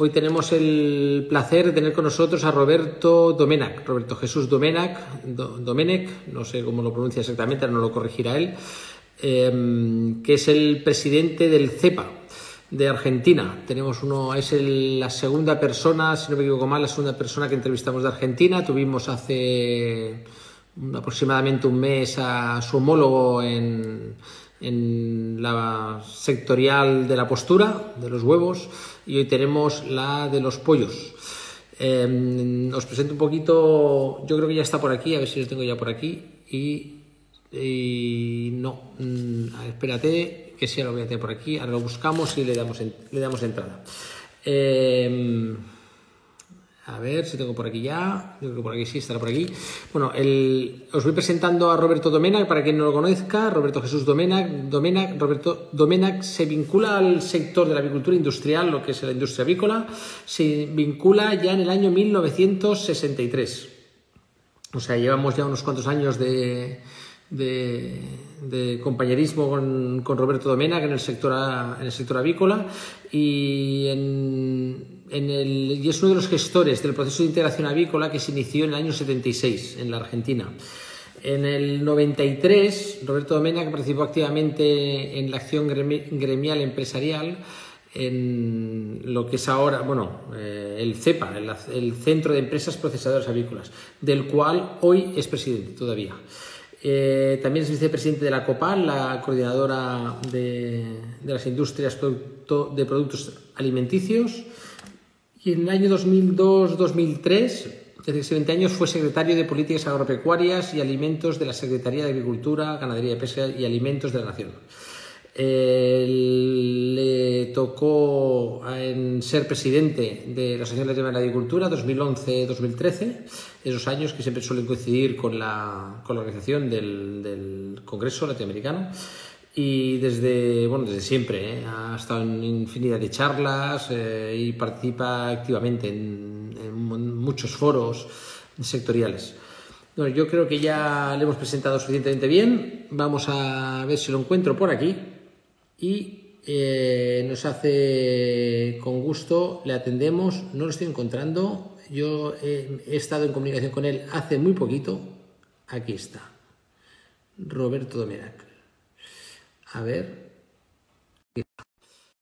Hoy tenemos el placer de tener con nosotros a Roberto Domenac, Roberto Jesús Domenac, Domenech, no sé cómo lo pronuncia exactamente, no lo corregirá él, em, que es el presidente del CEPA de Argentina. Tenemos uno, es la segunda persona, si no me equivoco mal, la segunda persona que entrevistamos de Argentina. Tuvimos hace aproximadamente un mes a su homólogo en en la sectorial de la postura, de los huevos, y hoy tenemos la de los pollos. Em, os presento un poquito, yo creo que ya está por aquí, a ver si lo tengo ya por aquí, y, no, mm, espérate, que sí, lo voy a tener por aquí, ahora lo buscamos y le damos, le damos entrada. Em, a ver si tengo por aquí ya. Yo creo que por aquí sí, estará por aquí. Bueno, os voy presentando a Roberto Domenac, para quien no lo conozca. Roberto Jesús Domenac. Domenac. Roberto Domenac se vincula al sector de la avicultura industrial, lo que es la industria avícola. Se vincula ya en el año 1963. O sea, llevamos ya unos cuantos años de, de, compañerismo con, Roberto Domenac en el sector, en el sector avícola y en y es uno de los gestores del proceso de integración avícola que se inició en el año 76 en la Argentina. En el 93, Roberto Domena, participó activamente en la acción gremial empresarial en lo que es ahora, bueno, eh, el CEPA, el, Centro de Empresas Procesadoras Avícolas, del cual hoy es presidente todavía. Eh, también es vicepresidente de la COPAL, la coordinadora de las industrias de productos alimenticios. Y en el año 2002-2003, desde 20 años, fue secretario de Políticas Agropecuarias y Alimentos de la Secretaría de Agricultura, Ganadería, Pesca y Alimentos de la Nación. le tocó en ser presidente de la Asociación de la Agricultura 2011-2013, esos años que siempre suelen coincidir con la, con la organización del Congreso Latinoamericano y desde, bueno, desde siempre ¿eh? ha estado en infinidad de charlas eh, y participa activamente en, muchos foros sectoriales. Bueno, yo creo que ya le hemos presentado suficientemente bien. Vamos a ver si lo encuentro por aquí y eh, nos hace con gusto, le atendemos, no lo estoy encontrando. Yo he estado en comunicación con él hace muy poquito. Aquí está. Roberto Domerac. A ver.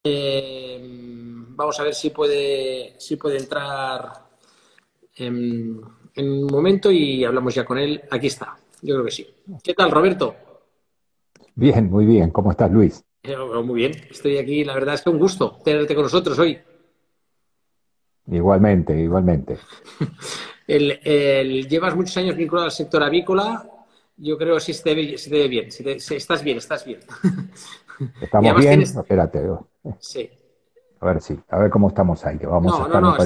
Eh, vamos a ver si puede, si puede entrar en, un momento y hablamos ya con él. Aquí está. Yo creo que sí. ¿Qué tal, Roberto? Bien, muy bien. ¿Cómo estás, Luis? Eh, muy bien. Estoy aquí. La verdad es que un gusto tenerte con nosotros hoy. Igualmente, igualmente. llevas muchos años vinculado al sector avícola yo creo que sí se ve, bien. estás bien, estás bien. ¿Estamos bien? Espérate. Sí. A ver, sí. A ver cómo estamos ahí. vamos no, a no, no.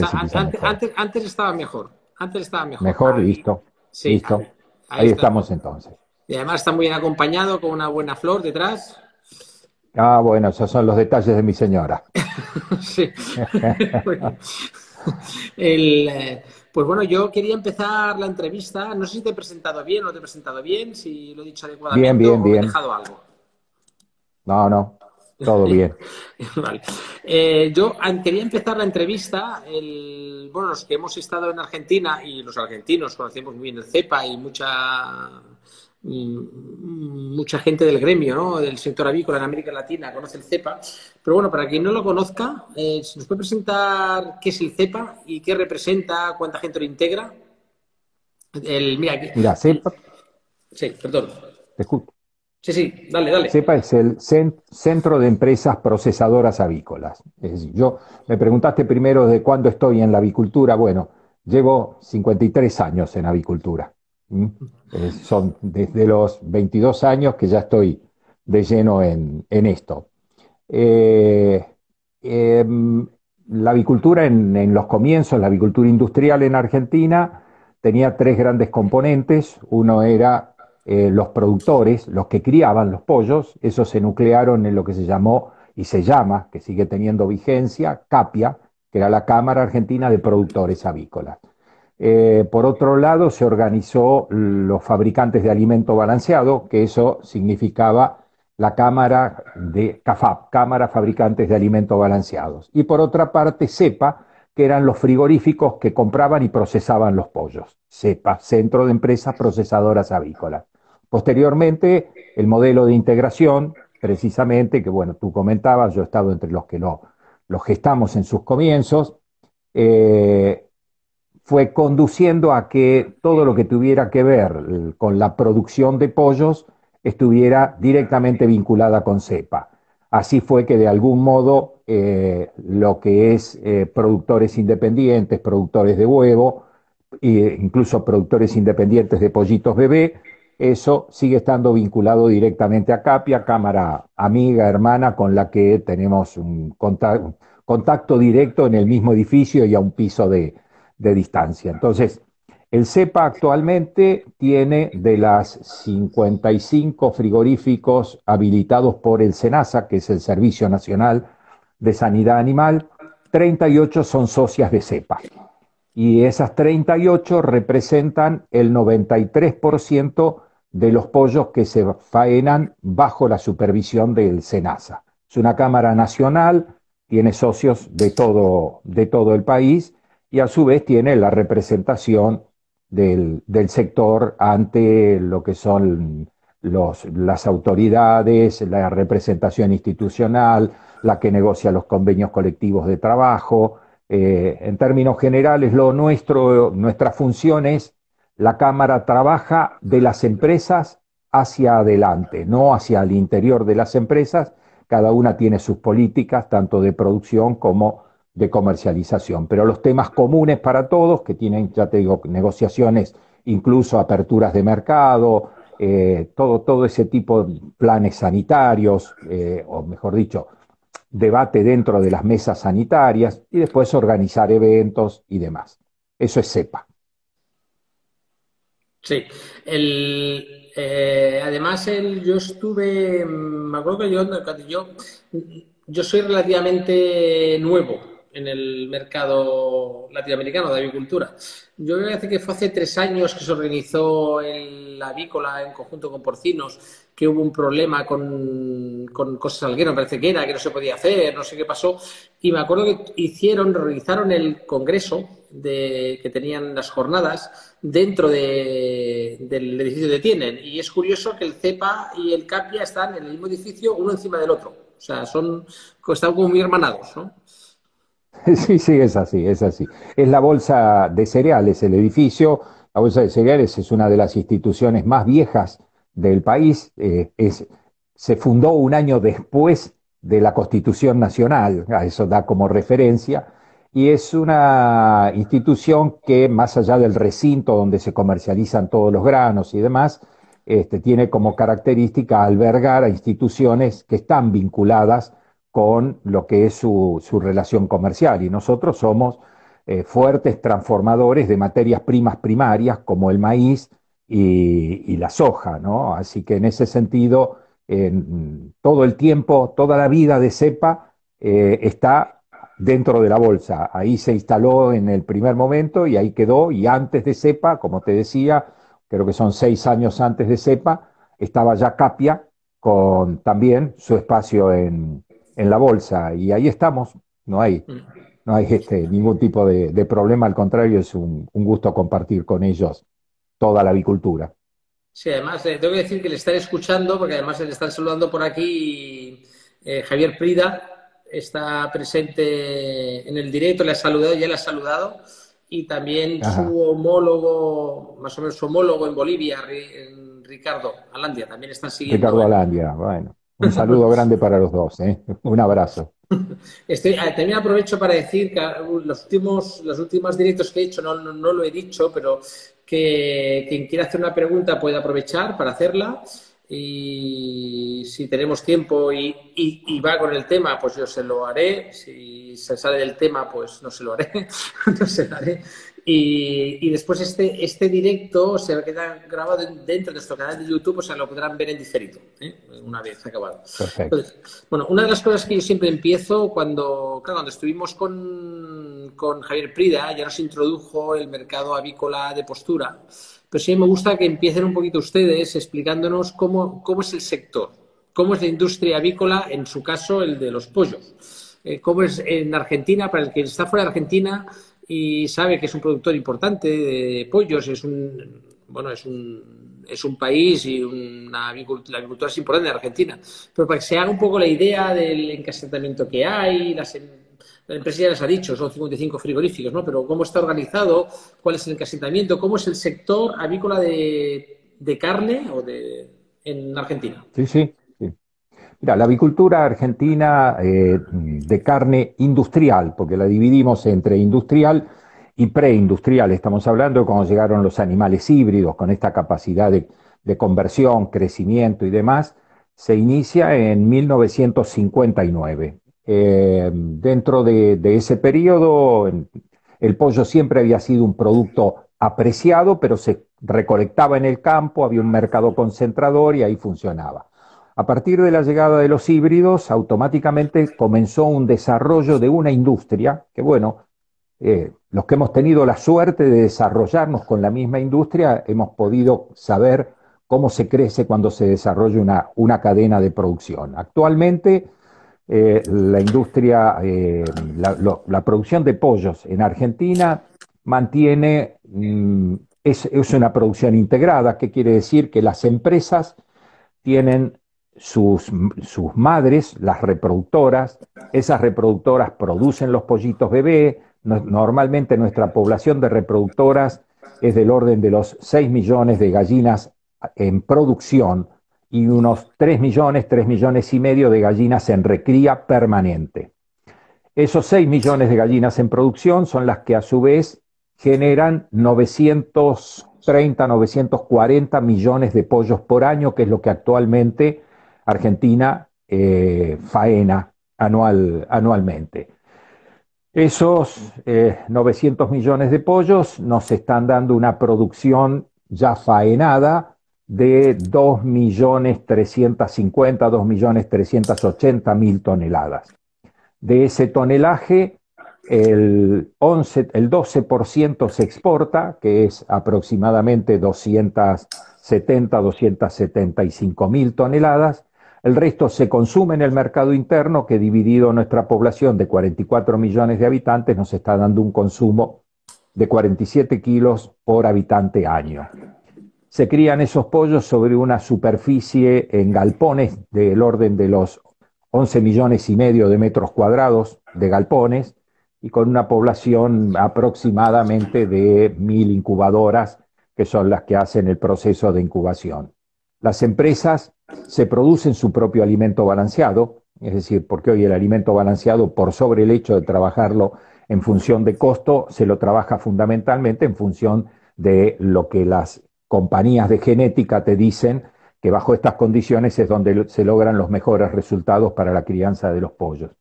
antes, antes, estaba mejor. Antes estaba mejor. Mejor, listo. Sí, listo. Ahí, estamos entonces. Y además está muy bien acompañado con una buena flor detrás. Ah, bueno, esos son los detalles de mi señora. sí. El, eh, pues bueno, yo quería empezar la entrevista. No sé si te he presentado bien o no te he presentado bien, si lo he dicho adecuadamente bien, bien, o he dejado algo. No, no, todo bien. vale. Eh, yo quería empezar la entrevista. El, bueno, los que hemos estado en Argentina y los argentinos conocemos muy bien el CEPA y mucha mucha gente del gremio, ¿no? del sector avícola en América Latina conoce el CEPA. Pero bueno, para quien no lo conozca, eh, ¿se nos puede presentar qué es el CEPA y qué representa, cuánta gente lo integra? El, mira, CEPA. Sí, perdón. Sí, sí, dale, dale. CEPA es el Centro de Empresas Procesadoras Avícolas. Es decir, yo me preguntaste primero de cuándo estoy en la avicultura. Bueno, llevo 53 años en avicultura. Eh, son desde los 22 años que ya estoy de lleno en, esto. Eh, em, la avicultura en, los comienzos, la avicultura industrial en Argentina, tenía tres grandes componentes. Uno era eh, los productores, los que criaban los pollos, esos se nuclearon en lo que se llamó y se llama, que sigue teniendo vigencia, CAPIA, que era la Cámara Argentina de Productores Avícolas. Eh, por otro lado, se organizó los fabricantes de alimento balanceado, que eso significaba la Cámara de CAFAP, Cámara Fabricantes de Alimentos Balanceados. Y por otra parte, CEPA, que eran los frigoríficos que compraban y procesaban los pollos. CEPA, Centro de Empresas Procesadoras Avícolas. Posteriormente, el modelo de integración, precisamente, que bueno, tú comentabas, yo he estado entre los que lo, gestamos en sus comienzos, eh, fue conduciendo a que todo lo que tuviera que ver con la producción de pollos estuviera directamente vinculada con CEPA. Así fue que de algún modo eh, lo que es eh, productores independientes, productores de huevo, e incluso productores independientes de pollitos bebé, eso sigue estando vinculado directamente a CAPIA, cámara amiga, hermana, con la que tenemos un contacto directo en el mismo edificio y a un piso de, de distancia. Entonces, el CEPA actualmente tiene de las 55 frigoríficos habilitados por el SENASA, que es el Servicio Nacional de Sanidad Animal, 38 son socias de CEPA. Y esas 38 representan el 93% de los pollos que se faenan bajo la supervisión del SENASA. Es una cámara nacional, tiene socios de todo, de todo el país y a su vez tiene la representación del, sector ante lo que son las autoridades, la representación institucional, la que negocia los convenios colectivos de trabajo. Eh, en términos generales, lo nuestro, nuestra función es la Cámara trabaja de las empresas hacia adelante, no hacia el interior de las empresas. Cada una tiene sus políticas, tanto de producción como de comercialización. Pero los temas comunes para todos, que tienen, ya te digo, negociaciones, incluso aperturas de mercado, eh, todo, todo ese tipo de planes sanitarios, eh, o mejor dicho, debate dentro de las mesas sanitarias y después organizar eventos y demás. Eso es CEPA. Sí, eh, además el, yo estuve, me acuerdo que yo, yo, yo soy relativamente nuevo en el mercado latinoamericano de avicultura. Yo voy a que fue hace tres años que se organizó la avícola en conjunto con porcinos, que hubo un problema con, cosas me parece que era, que no se podía hacer, no sé qué pasó. Y me acuerdo que hicieron, realizaron el congreso de, que tenían las jornadas dentro del edificio de Tienen. Y es curioso que el CEPA y el CAPIA están en el mismo edificio, uno encima del otro. O sea, son, están como muy hermanados, ¿no? Sí, sí, es así, es así. Es la bolsa de cereales, el edificio. La bolsa de cereales es una de las instituciones más viejas del país. Eh, se fundó un año después de la Constitución Nacional, eso da como referencia, y es una institución que, más allá del recinto donde se comercializan todos los granos y demás, este, tiene como característica albergar a instituciones que están vinculadas con lo que es su, relación comercial. Y nosotros somos eh, fuertes transformadores de materias primas primarias como el maíz y, la soja, ¿no? Así que en ese sentido, todo el tiempo, toda la vida de CEPA eh, está dentro de la bolsa. Ahí se instaló en el primer momento y ahí quedó. Y antes de CEPA, como te decía, creo que son seis años antes de CEPA, estaba ya Capia con también su espacio en, en la bolsa y ahí estamos, no hay, mm. no hay este, ningún tipo de, problema, al contrario, es un, gusto compartir con ellos toda la avicultura. Sí, además, eh, tengo que decir que le están escuchando, porque además le están saludando por aquí eh, Javier Prida, está presente en el directo, le ha saludado, ya le ha saludado, y también su homólogo, más o menos su homólogo en Bolivia, Ricardo Alandia, también están siguiendo. Ricardo Alandia, bueno. Un saludo grande para los dos, ¿eh? un abrazo. Estoy, ah, también aprovecho para decir que uh, los últimos, los últimos directos que he hecho, no, no, lo he dicho, pero que quien quiera hacer una pregunta puede aprovechar para hacerla. Y si tenemos tiempo y, y, va con el tema, pues yo se lo haré. Si se sale del tema, pues no se lo haré. no se lo haré. Y, después este, este directo se va a quedar grabado dentro de nuestro canal de YouTube, o sea, lo podrán ver en diferido, ¿eh? una vez acabado. bueno, una de las cosas que yo siempre empiezo cuando, claro, cuando estuvimos con, con Javier Prida, ya nos introdujo el mercado avícola de postura, pero sí me gusta que empiecen un poquito ustedes explicándonos cómo, cómo es el sector, cómo es la industria avícola, en su caso el de los pollos. eh, cómo es en Argentina, para el que está fuera de Argentina y sabe que es un productor importante de pollos, es un, bueno, es un, es un país y una la agricultura es importante en Argentina. Pero para que se haga un poco la idea del encasillamiento que hay, las, em, la empresa ya les ha dicho, son 55 frigoríficos, ¿no? Pero cómo está organizado, cuál es el encasillamiento, cómo es el sector avícola de, de carne o de, en Argentina. Sí, sí. Mira, la avicultura argentina eh, de carne industrial, porque la dividimos entre industrial y preindustrial, estamos hablando de cuando llegaron los animales híbridos con esta capacidad de, conversión, crecimiento y demás, se inicia en 1959. Eh, dentro de, de, ese periodo, el pollo siempre había sido un producto apreciado, pero se recolectaba en el campo, había un mercado concentrador y ahí funcionaba. A partir de la llegada de los híbridos, automáticamente comenzó un desarrollo de una industria que, bueno, eh, los que hemos tenido la suerte de desarrollarnos con la misma industria, hemos podido saber cómo se crece cuando se desarrolla una, una cadena de producción. Actualmente, eh, la industria, eh, la, producción de pollos en Argentina mantiene, mm, es, es, una producción integrada, que quiere decir que las empresas tienen sus, sus madres, las reproductoras, esas reproductoras producen los pollitos bebé, normalmente nuestra población de reproductoras es del orden de los 6 millones de gallinas en producción y unos 3 millones, 3 millones y medio de gallinas en recría permanente. Esos 6 millones de gallinas en producción son las que a su vez generan 930, 940 millones de pollos por año, que es lo que actualmente Argentina eh, faena anual, anualmente. Esos 900 eh, millones de pollos nos están dando una producción ya faenada de 2.350, 2.380.000 toneladas. De ese tonelaje, el, 11, el 12% se exporta, que es aproximadamente 270, 275 mil toneladas, el resto se consume en el mercado interno, que dividido nuestra población de 44 millones de habitantes nos está dando un consumo de 47 kilos por habitante año. Se crían esos pollos sobre una superficie en galpones del orden de los 11 millones y medio de metros cuadrados de galpones y con una población aproximadamente de mil incubadoras que son las que hacen el proceso de incubación. Las empresas se producen su propio alimento balanceado, es decir, porque hoy el alimento balanceado, por sobre el hecho de trabajarlo en función de costo, se lo trabaja fundamentalmente en función de lo que las compañías de genética te dicen que bajo estas condiciones es donde se logran los mejores resultados para la crianza de los pollos.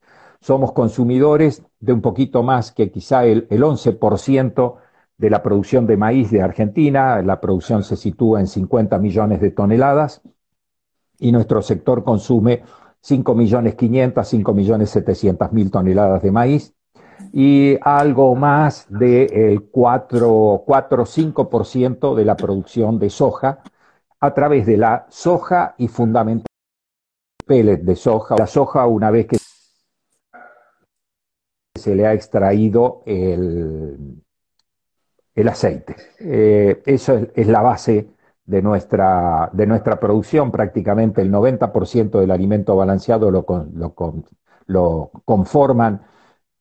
Somos consumidores de un poquito más que quizá el, el 11% de la producción de maíz de Argentina, la producción se sitúa en 50 millones de toneladas y nuestro sector consume 5 millones 500, 5 millones 700 mil toneladas de maíz y algo más del 4 o 5% de la producción de soja a través de la soja y fundamentalmente pellet de soja. La soja una vez que se le ha extraído el, el aceite. Eh, eso es, la base de nuestra, de nuestra producción. Prácticamente el 90% del alimento balanceado lo, lo, conforman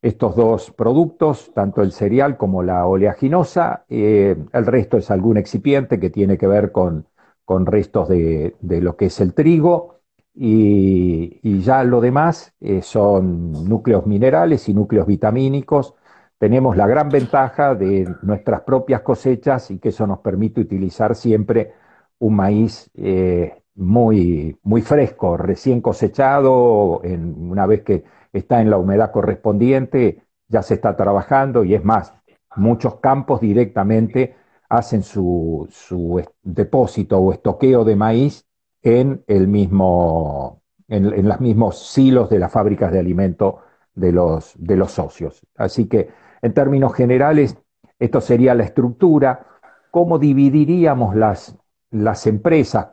estos dos productos, tanto el cereal como la oleaginosa. Eh, el resto es algún excipiente que tiene que ver con, con restos de, lo que es el trigo. Y, ya lo demás eh, son núcleos minerales y núcleos vitamínicos tenemos la gran ventaja de nuestras propias cosechas y que eso nos permite utilizar siempre un maíz eh, muy, muy fresco, recién cosechado, una vez que está en la humedad correspondiente, ya se está trabajando y es más, muchos campos directamente hacen su, su depósito o estoqueo de maíz en el mismo, en, en los mismos silos de las fábricas de alimento de los, de los socios. Así que en términos generales, esto sería la estructura. ¿Cómo dividiríamos las, las empresas?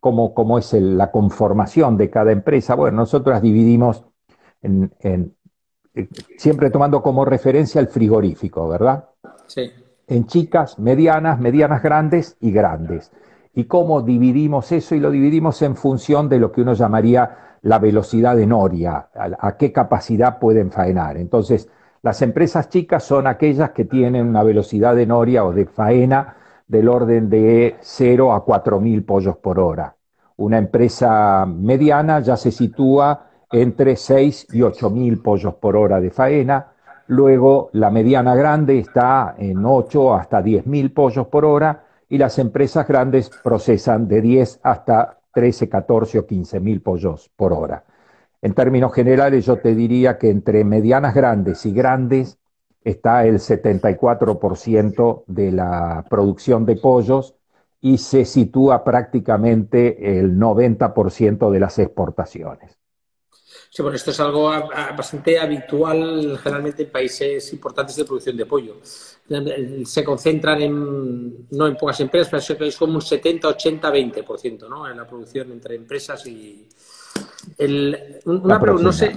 ¿Cómo, cómo es la conformación de cada empresa? Bueno, nosotros las dividimos en, siempre tomando como referencia el frigorífico, ¿verdad? Sí. En chicas, medianas, medianas grandes y grandes. ¿Y cómo dividimos eso? Y lo dividimos en función de lo que uno llamaría la velocidad de noria, a, qué capacidad pueden faenar. Entonces, las empresas chicas son aquellas que tienen una velocidad de noria o de faena del orden de 0 a 4.000 pollos por hora. Una empresa mediana ya se sitúa entre 6 y 8.000 pollos por hora de faena. Luego la mediana grande está en 8 hasta 10.000 pollos por hora y las empresas grandes procesan de 10 hasta 13, 14 o 15.000 pollos por hora. En términos generales, yo te diría que entre medianas grandes y grandes está el 74% de la producción de pollos y se sitúa prácticamente el 90% de las exportaciones. Sí, bueno, esto es algo bastante habitual generalmente en países importantes de producción de pollo. Se concentran en, no en pocas empresas, pero es como un 70, 80, 20%, ¿no? En la producción entre empresas y... una, no sé,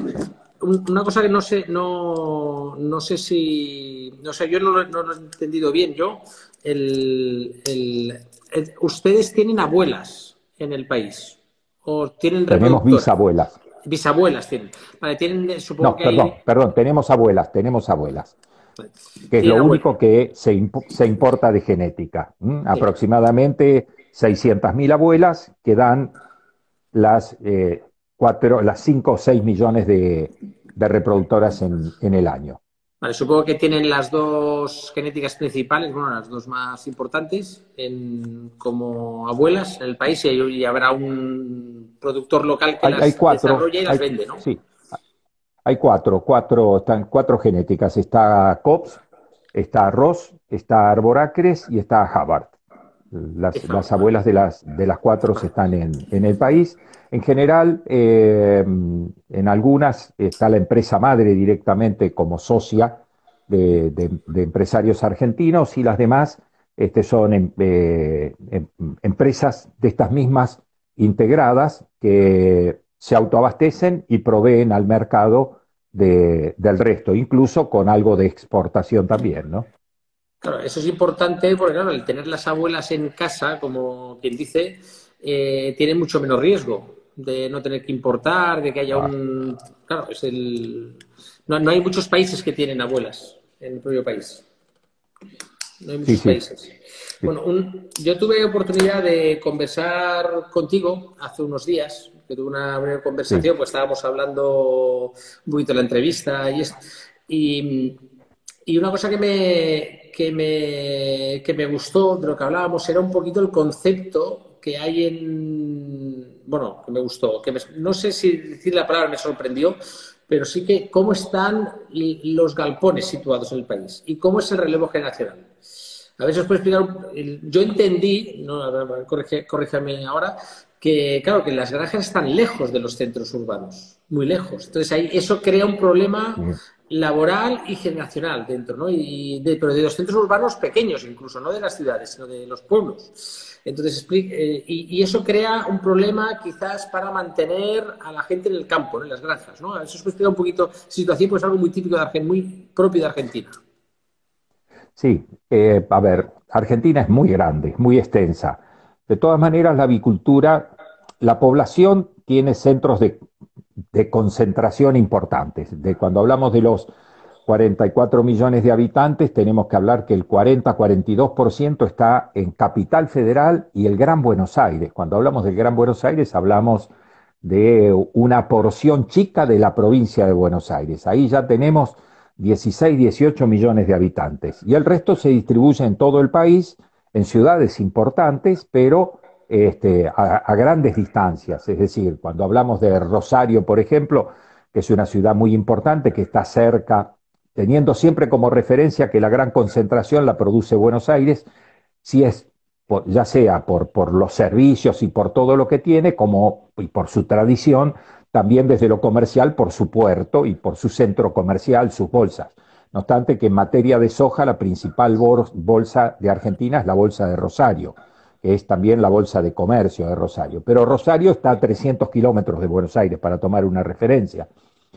una cosa que no sé, no, no sé si, no sé, yo no lo, he entendido bien. Yo, el, ustedes tienen abuelas en el país o tienen tenemos bisabuelas. Bisabuelas tienen. Vale, tienen, supongo no, perdón, perdón, tenemos abuelas, tenemos abuelas. Que es lo único que se, se, importa de genética. Aproximadamente 600.000 abuelas que dan las eh, cuatro, las 5 o 6 millones de, reproductoras en, el año. Vale, supongo que tienen las dos genéticas principales, bueno, las dos más importantes, como abuelas en el país y, habrá un productor local que las desarrolla y las vende, ¿no? Sí, hay cuatro, cuatro, están cuatro genéticas. Está COPS, está Ross, está Arboracres y está Havard. Las, abuelas de las, de las cuatro están en, en el país. En general, eh, en algunas está la empresa madre directamente como socia de, empresarios argentinos y las demás este, son em, eh, em, empresas de estas mismas integradas que se autoabastecen y proveen al mercado del resto, incluso con algo de exportación también, ¿no? Claro, eso es importante porque, claro, el tener las abuelas en casa, como quien dice, eh, tiene mucho menos riesgo de no tener que importar, de que haya un... Claro, es el... No, hay muchos países que tienen abuelas en el propio país. No hay muchos países. Bueno, yo tuve oportunidad de conversar contigo hace unos días, que tuve una breve conversación, pues estábamos hablando un poquito de la entrevista y, y, y una cosa que me, que, me, que me gustó de lo que hablábamos era un poquito el concepto que hay en bueno, que me gustó, que no sé si decir la palabra me sorprendió, pero sí que cómo están los galpones situados en el país y cómo es el relevo generacional. A ver si os puedo explicar. Yo entendí, no, corrígeme ahora, que claro, que las granjas están lejos de los centros urbanos, muy lejos. Entonces ahí eso crea un problema laboral y generacional dentro, ¿no? Y de, pero de los centros urbanos pequeños incluso, no de las ciudades, sino de los pueblos. Entonces, eh, y, eso crea un problema quizás para mantener a la gente en el campo, en las granjas, ¿no? Eso es un poquito situación, pues algo muy típico de Argentina, muy propio de Argentina. Sí, eh, a ver, Argentina es muy grande, muy extensa. De todas maneras, la avicultura, la población tiene centros de, de concentración importantes. De cuando hablamos de los 44 millones de habitantes, tenemos que hablar que el 40-42% está en Capital Federal y el Gran Buenos Aires. Cuando hablamos del Gran Buenos Aires, hablamos de una porción chica de la provincia de Buenos Aires. Ahí ya tenemos 16, 18 millones de habitantes. Y el resto se distribuye en todo el país, en ciudades importantes, pero este, a, grandes distancias. Es decir, cuando hablamos de Rosario, por ejemplo, que es una ciudad muy importante, que está cerca teniendo siempre como referencia que la gran concentración la produce Buenos Aires, si es ya sea por, por los servicios y por todo lo que tiene, como y por su tradición, también desde lo comercial, por su puerto y por su centro comercial, sus bolsas. No obstante que en materia de soja, la principal bolsa de Argentina es la bolsa de Rosario, es también la bolsa de comercio de Rosario. Pero Rosario está a 300 kilómetros de Buenos Aires, para tomar una referencia.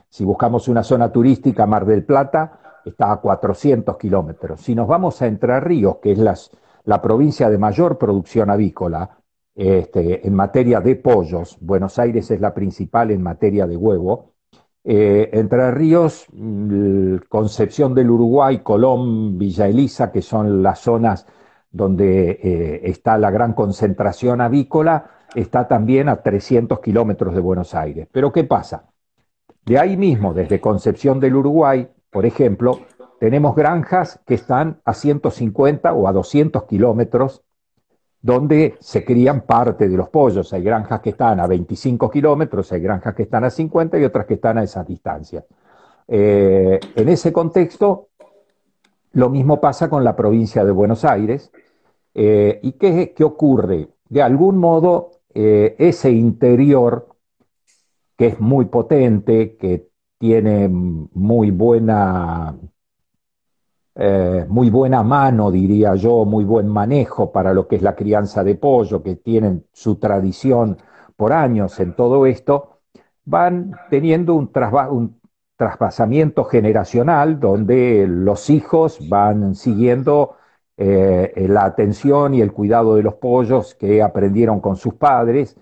Si buscamos una zona turística, Mar del Plata está a 400 kilómetros. Si nos vamos a Entre Ríos, que es la provincia de mayor producción avícola este, en materia de pollos, Buenos Aires es la principal en materia de huevo, eh, Entre Ríos, mm, Concepción del Uruguay, Colón, Villa Elisa, que son las zonas donde eh, está la gran concentración avícola, está también a 300 kilómetros de Buenos Aires. Pero ¿qué pasa? De ahí mismo, desde Concepción del Uruguay, por ejemplo, tenemos granjas que están a 150 o a 200 kilómetros donde se crían parte de los pollos. Hay granjas que están a 25 kilómetros, hay granjas que están a 50 y otras que están a esas distancias. Eh, en ese contexto, lo mismo pasa con la provincia de Buenos Aires. Eh, ¿Y qué, ocurre? De algún modo, eh, ese interior, que es muy potente, que tiene muy buena eh, muy buena mano, diría yo, muy buen manejo para lo que es la crianza de pollo, que tienen su tradición por años en todo esto, van teniendo un, un traspasamiento generacional donde los hijos van siguiendo eh, la atención y el cuidado de los pollos que aprendieron con sus padres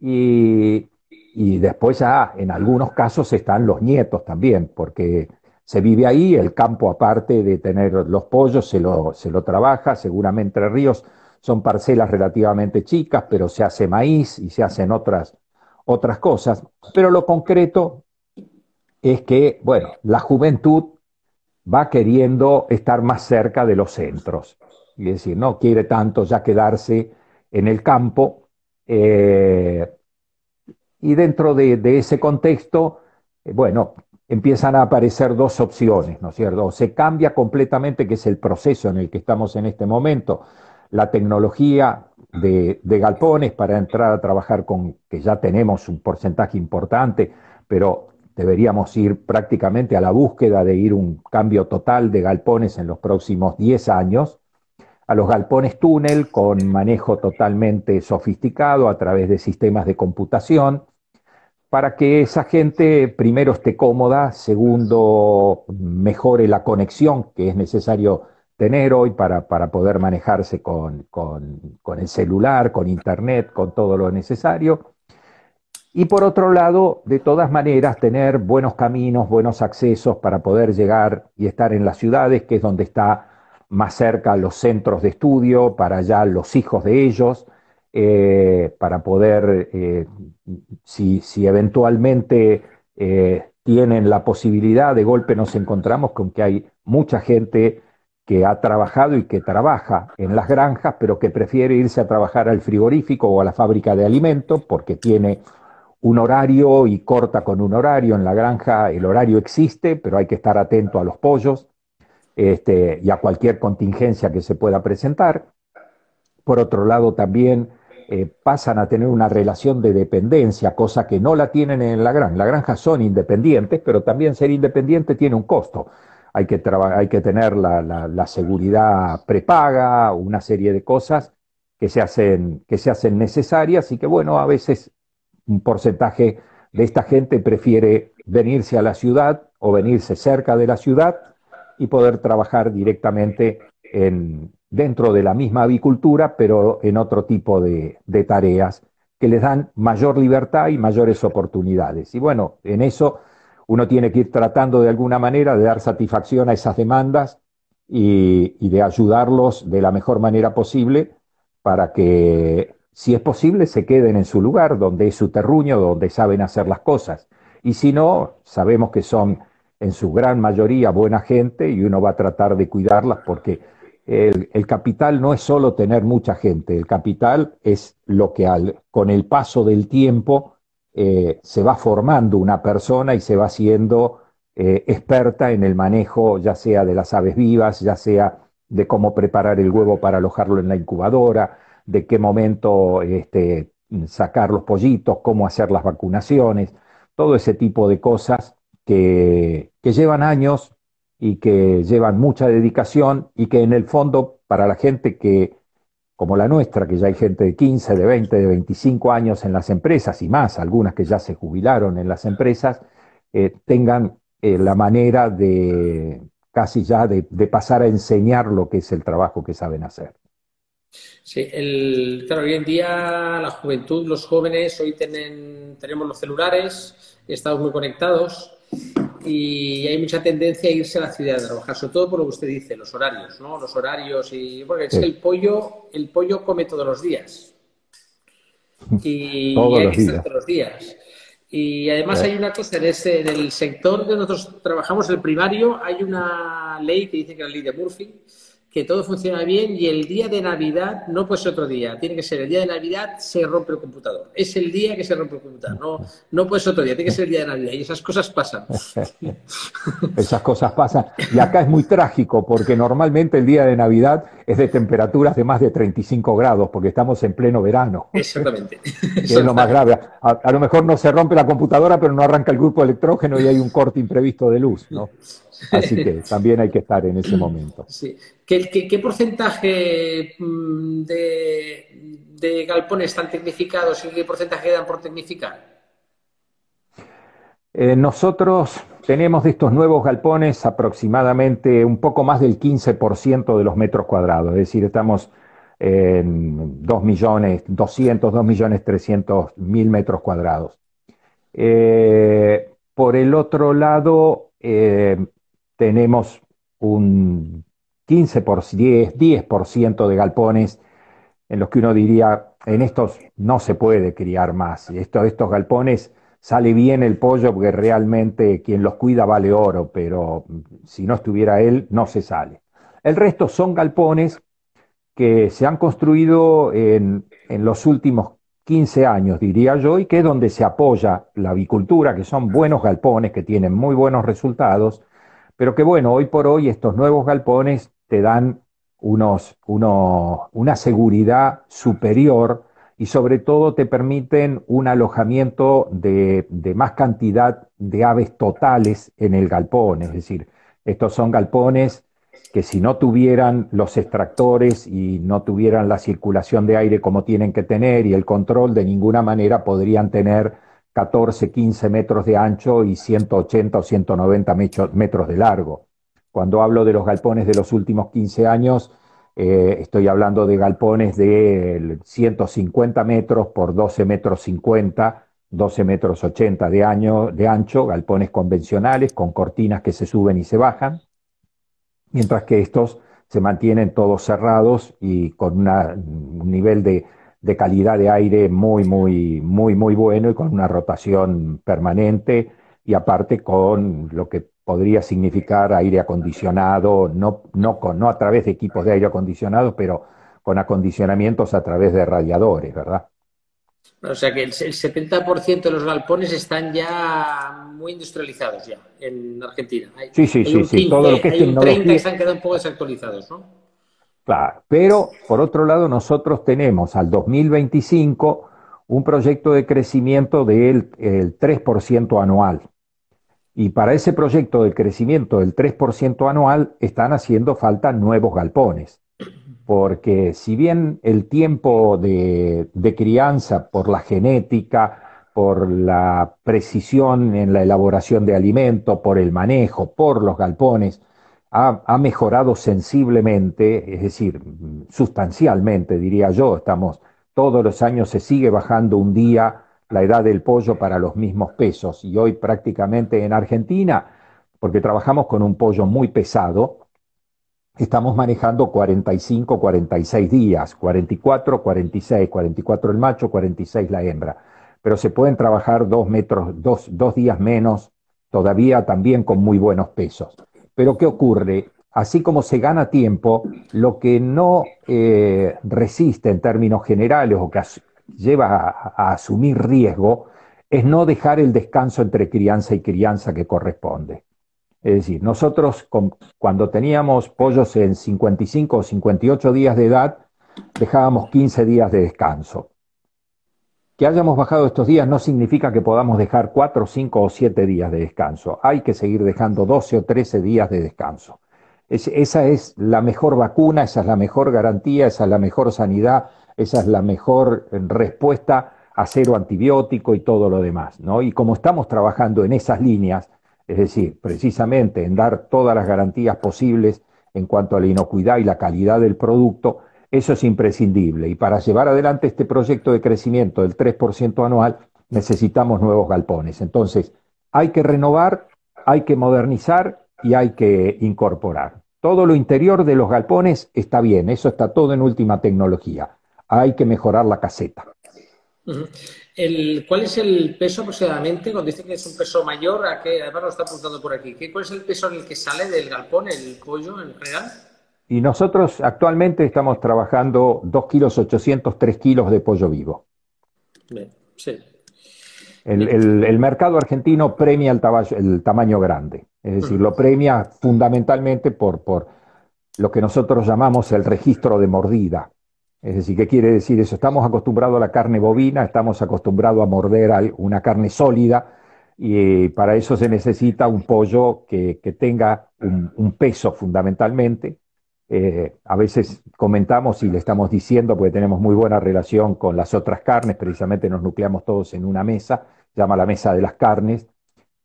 y, y después ya en algunos casos están los nietos también, porque se vive ahí, el campo aparte de tener los pollos se lo, se lo trabaja, seguramente Ríos son parcelas relativamente chicas, pero se hace maíz y se hacen otras, otras cosas. Pero lo concreto es que, bueno, la juventud va queriendo estar más cerca de los centros, es decir, no quiere tanto ya quedarse en el campo. Eh, y dentro de, ese contexto, eh, bueno, empiezan a aparecer dos opciones, ¿no es cierto? O se cambia completamente, que es el proceso en el que estamos en este momento, la tecnología de, galpones para entrar a trabajar con, que ya tenemos un porcentaje importante, pero deberíamos ir prácticamente a la búsqueda de ir un cambio total de galpones en los próximos 10 años, a los galpones túnel con manejo totalmente sofisticado a través de sistemas de computación, para que esa gente primero esté cómoda, segundo mejore la conexión que es necesario tener hoy para, para poder manejarse con, el celular, con internet, con todo lo necesario. Y por otro lado, de todas maneras, tener buenos caminos, buenos accesos para poder llegar y estar en las ciudades, que es donde está más cerca los centros de estudio, para allá los hijos de ellos, eh, para poder, eh, si, eventualmente eh, tienen la posibilidad, de golpe nos encontramos con que hay mucha gente que ha trabajado y que trabaja en las granjas, pero que prefiere irse a trabajar al frigorífico o a la fábrica de alimentos porque tiene un horario y corta con un horario. En la granja el horario existe, pero hay que estar atento a los pollos este, y a cualquier contingencia que se pueda presentar. Por otro lado, también eh, pasan a tener una relación de dependencia, cosa que no la tienen en la granja. Las granjas son independientes, pero también ser independiente tiene un costo. Hay que, hay que tener la, seguridad prepaga, una serie de cosas que se, hacen, que se hacen necesarias y que, bueno, a veces un porcentaje de esta gente prefiere venirse a la ciudad o venirse cerca de la ciudad y poder trabajar directamente en, dentro de la misma avicultura, pero en otro tipo de, tareas que les dan mayor libertad y mayores oportunidades. Y bueno, en eso uno tiene que ir tratando de alguna manera de dar satisfacción a esas demandas y, y, de ayudarlos de la mejor manera posible para que, si es posible, se queden en su lugar, donde es su terruño, donde saben hacer las cosas. Y si no, sabemos que son en su gran mayoría buena gente y uno va a tratar de cuidarlas porque el, capital no es solo tener mucha gente, el capital es lo que al, con el paso del tiempo eh, se va formando una persona y se va haciendo eh, experta en el manejo ya sea de las aves vivas, ya sea de cómo preparar el huevo para alojarlo en la incubadora, de qué momento este, sacar los pollitos, cómo hacer las vacunaciones, todo ese tipo de cosas que, llevan años y que llevan mucha dedicación y que en el fondo para la gente que, como la nuestra, que ya hay gente de 15, de 20, de 25 años en las empresas y más, algunas que ya se jubilaron en las empresas, tengan la manera de casi ya de, pasar a enseñar lo que es el trabajo que saben hacer. Sí, el, claro, hoy en día la juventud, los jóvenes, hoy tienen, tenemos los celulares, estamos muy conectados y hay mucha tendencia a irse a la ciudad a trabajar, sobre todo por lo que usted dice, los horarios, ¿no? Los horarios y porque es que el pollo, el pollo come todos los días. Y todos hay los que días. estar todos los días. Y además hay una cosa, en, ese, en el sector que nosotros trabajamos, el primario, hay una ley que dice que es la ley de Murphy, que todo funciona bien y el día de Navidad no puede ser otro día, tiene que ser el día de Navidad se rompe el computador. Es el día que se rompe el computador, no, no puede ser otro día, tiene que ser el día de Navidad y esas cosas pasan. esas cosas pasan. Y acá es muy trágico porque normalmente el día de Navidad es de temperaturas de más de 35 grados porque estamos en pleno verano. Exactamente. Es lo más grave. A, a, lo mejor no se rompe la computadora pero no arranca el grupo electrógeno y hay un corte imprevisto de luz, ¿no? Así que también hay que estar en ese momento. Sí. ¿Qué, porcentaje mm, de, galpones están tecnificados y qué porcentaje quedan por tecnificar? Eh, nosotros tenemos de estos nuevos galpones aproximadamente un poco más del 15% de los metros cuadrados, es decir, estamos en 2 millones 200, 2 millones 300 mil metros cuadrados. Eh, por el otro lado, eh, tenemos un 15 por 10, 10% de galpones en los que uno diría, en estos no se puede criar más. Esto, estos galpones sale bien el pollo porque realmente quien los cuida vale oro, pero si no estuviera él, no se sale. El resto son galpones que se han construido en, en los últimos 15 años, diría yo, y que es donde se apoya la avicultura, que son buenos galpones, que tienen muy buenos resultados, pero que bueno, hoy por hoy estos nuevos galpones te dan unos, uno, una seguridad superior y sobre todo te permiten un alojamiento de, de, más cantidad de aves totales en el galpón. Es decir, estos son galpones que si no tuvieran los extractores y no tuvieran la circulación de aire como tienen que tener y el control, de ninguna manera podrían tener 14, 15 metros de ancho y 180 o 190 metros de largo. Cuando hablo de los galpones de los últimos 15 años, eh, estoy hablando de galpones de 150 metros por 12 metros 50, 12 metros 80 de, ancho, galpones convencionales con cortinas que se suben y se bajan, mientras que estos se mantienen todos cerrados y con un nivel de, de calidad de aire muy, muy, muy, muy bueno y con una rotación permanente y aparte con lo que podría significar aire acondicionado, no, no, con, no a través de equipos de aire acondicionado, pero con acondicionamientos a través de radiadores, ¿verdad? O sea que el 70% de los galpones están ya muy industrializados ya en Argentina. Hay, sí, sí, sí, sí. Todo lo que es hay un 30 que se han quedado un poco desactualizados, ¿no? Claro, pero por otro lado nosotros tenemos al 2025 un proyecto de crecimiento del el 3% anual. Y para ese proyecto de crecimiento del 3% anual están haciendo falta nuevos galpones. Porque si bien el tiempo de, de crianza por la genética, por la precisión en la elaboración de alimento, por el manejo, por los galpones, ha, ha, mejorado sensiblemente, es decir, sustancialmente, diría yo. Estamos, todos los años se sigue bajando un día la edad del pollo para los mismos pesos. Y hoy prácticamente en Argentina, porque trabajamos con un pollo muy pesado, estamos manejando 45, 46 días, 44, 46, 44 el macho, 46 la hembra. Pero se pueden trabajar dos metros, dos, dos días menos, todavía también con muy buenos pesos. Pero ¿qué ocurre? Así como se gana tiempo, lo que no eh, resiste en términos generales o que lleva a, asumir riesgo es no dejar el descanso entre crianza y crianza que corresponde. Es decir, nosotros cuando teníamos pollos en 55 o 58 días de edad, dejábamos 15 días de descanso. Que hayamos bajado estos días no significa que podamos dejar 4, 5 o 7 días de descanso. Hay que seguir dejando 12 o 13 días de descanso. Es, esa es la mejor vacuna, esa es la mejor garantía, esa es la mejor sanidad, esa es la mejor respuesta a cero antibiótico y todo lo demás, ¿no? Y como estamos trabajando en esas líneas, es decir, precisamente en dar todas las garantías posibles en cuanto a la inocuidad y la calidad del producto, eso es imprescindible. Y para llevar adelante este proyecto de crecimiento del 3% anual, necesitamos nuevos galpones. Entonces, hay que renovar, hay que modernizar y hay que incorporar. Todo lo interior de los galpones está bien, eso está todo en última tecnología. Hay que mejorar la caseta. ¿Cuál es el peso aproximadamente? Cuando dice que es un peso mayor, a qué, además lo está apuntando por aquí, ¿cuál es el peso en el que sale del galpón el pollo en general? Y nosotros actualmente estamos trabajando 2 kilos 800, 3 kilos de pollo vivo. Bien, sí. El, mercado argentino premia el, el, tamaño grande, es decir, lo premia fundamentalmente por, por lo que nosotros llamamos el registro de mordida. Es decir, ¿qué quiere decir eso? Estamos acostumbrados a la carne bovina, estamos acostumbrados a morder una carne sólida y para eso se necesita un pollo que, tenga un, peso fundamentalmente. Eh, a veces comentamos y le estamos diciendo, porque tenemos muy buena relación con las otras carnes, precisamente nos nucleamos todos en una mesa, llama la mesa de las carnes.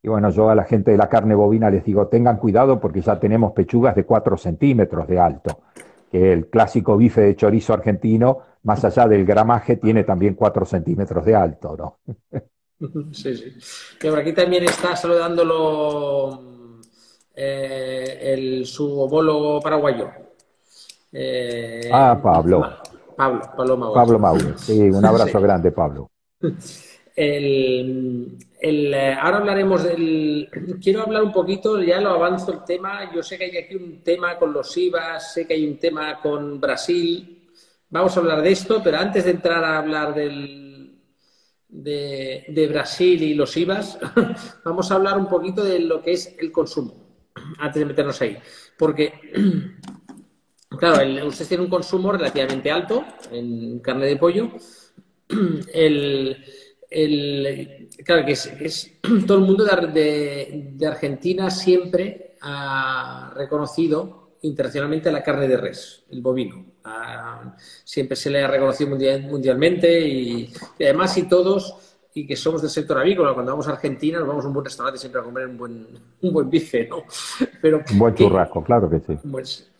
Y bueno, yo a la gente de la carne bovina les digo, tengan cuidado porque ya tenemos pechugas de 4 centímetros de alto que el clásico bife de chorizo argentino, más allá del gramaje, tiene también 4 centímetros de alto, ¿no? Sí, sí. Que por aquí también está saludándolo eh, el, su homólogo paraguayo. Eh, ah, Pablo. Pablo, Pablo Mauro. Pablo Mauro, sí, un abrazo grande, Pablo. El, eh, ahora hablaremos del. Quiero hablar un poquito, ya lo avanzo el tema. Yo sé que hay aquí un tema con los IVAs, sé que hay un tema con Brasil. Vamos a hablar de esto, pero antes de entrar a hablar del, de, Brasil y los IVAs, vamos a hablar un poquito de lo que es el consumo, antes de meternos ahí. Porque, claro, usted tiene un consumo relativamente alto en carne de pollo. El el, claro que es, todo el mundo de, Argentina siempre ha reconocido internacionalmente la carne de res, el bovino. siempre se le ha reconocido mundialmente y, además y todos y que somos del sector avícola, cuando vamos a Argentina nos vamos a un buen restaurante siempre a comer un buen, un buen bife, ¿no? Pero, un buen churrasco, claro que sí. Pues,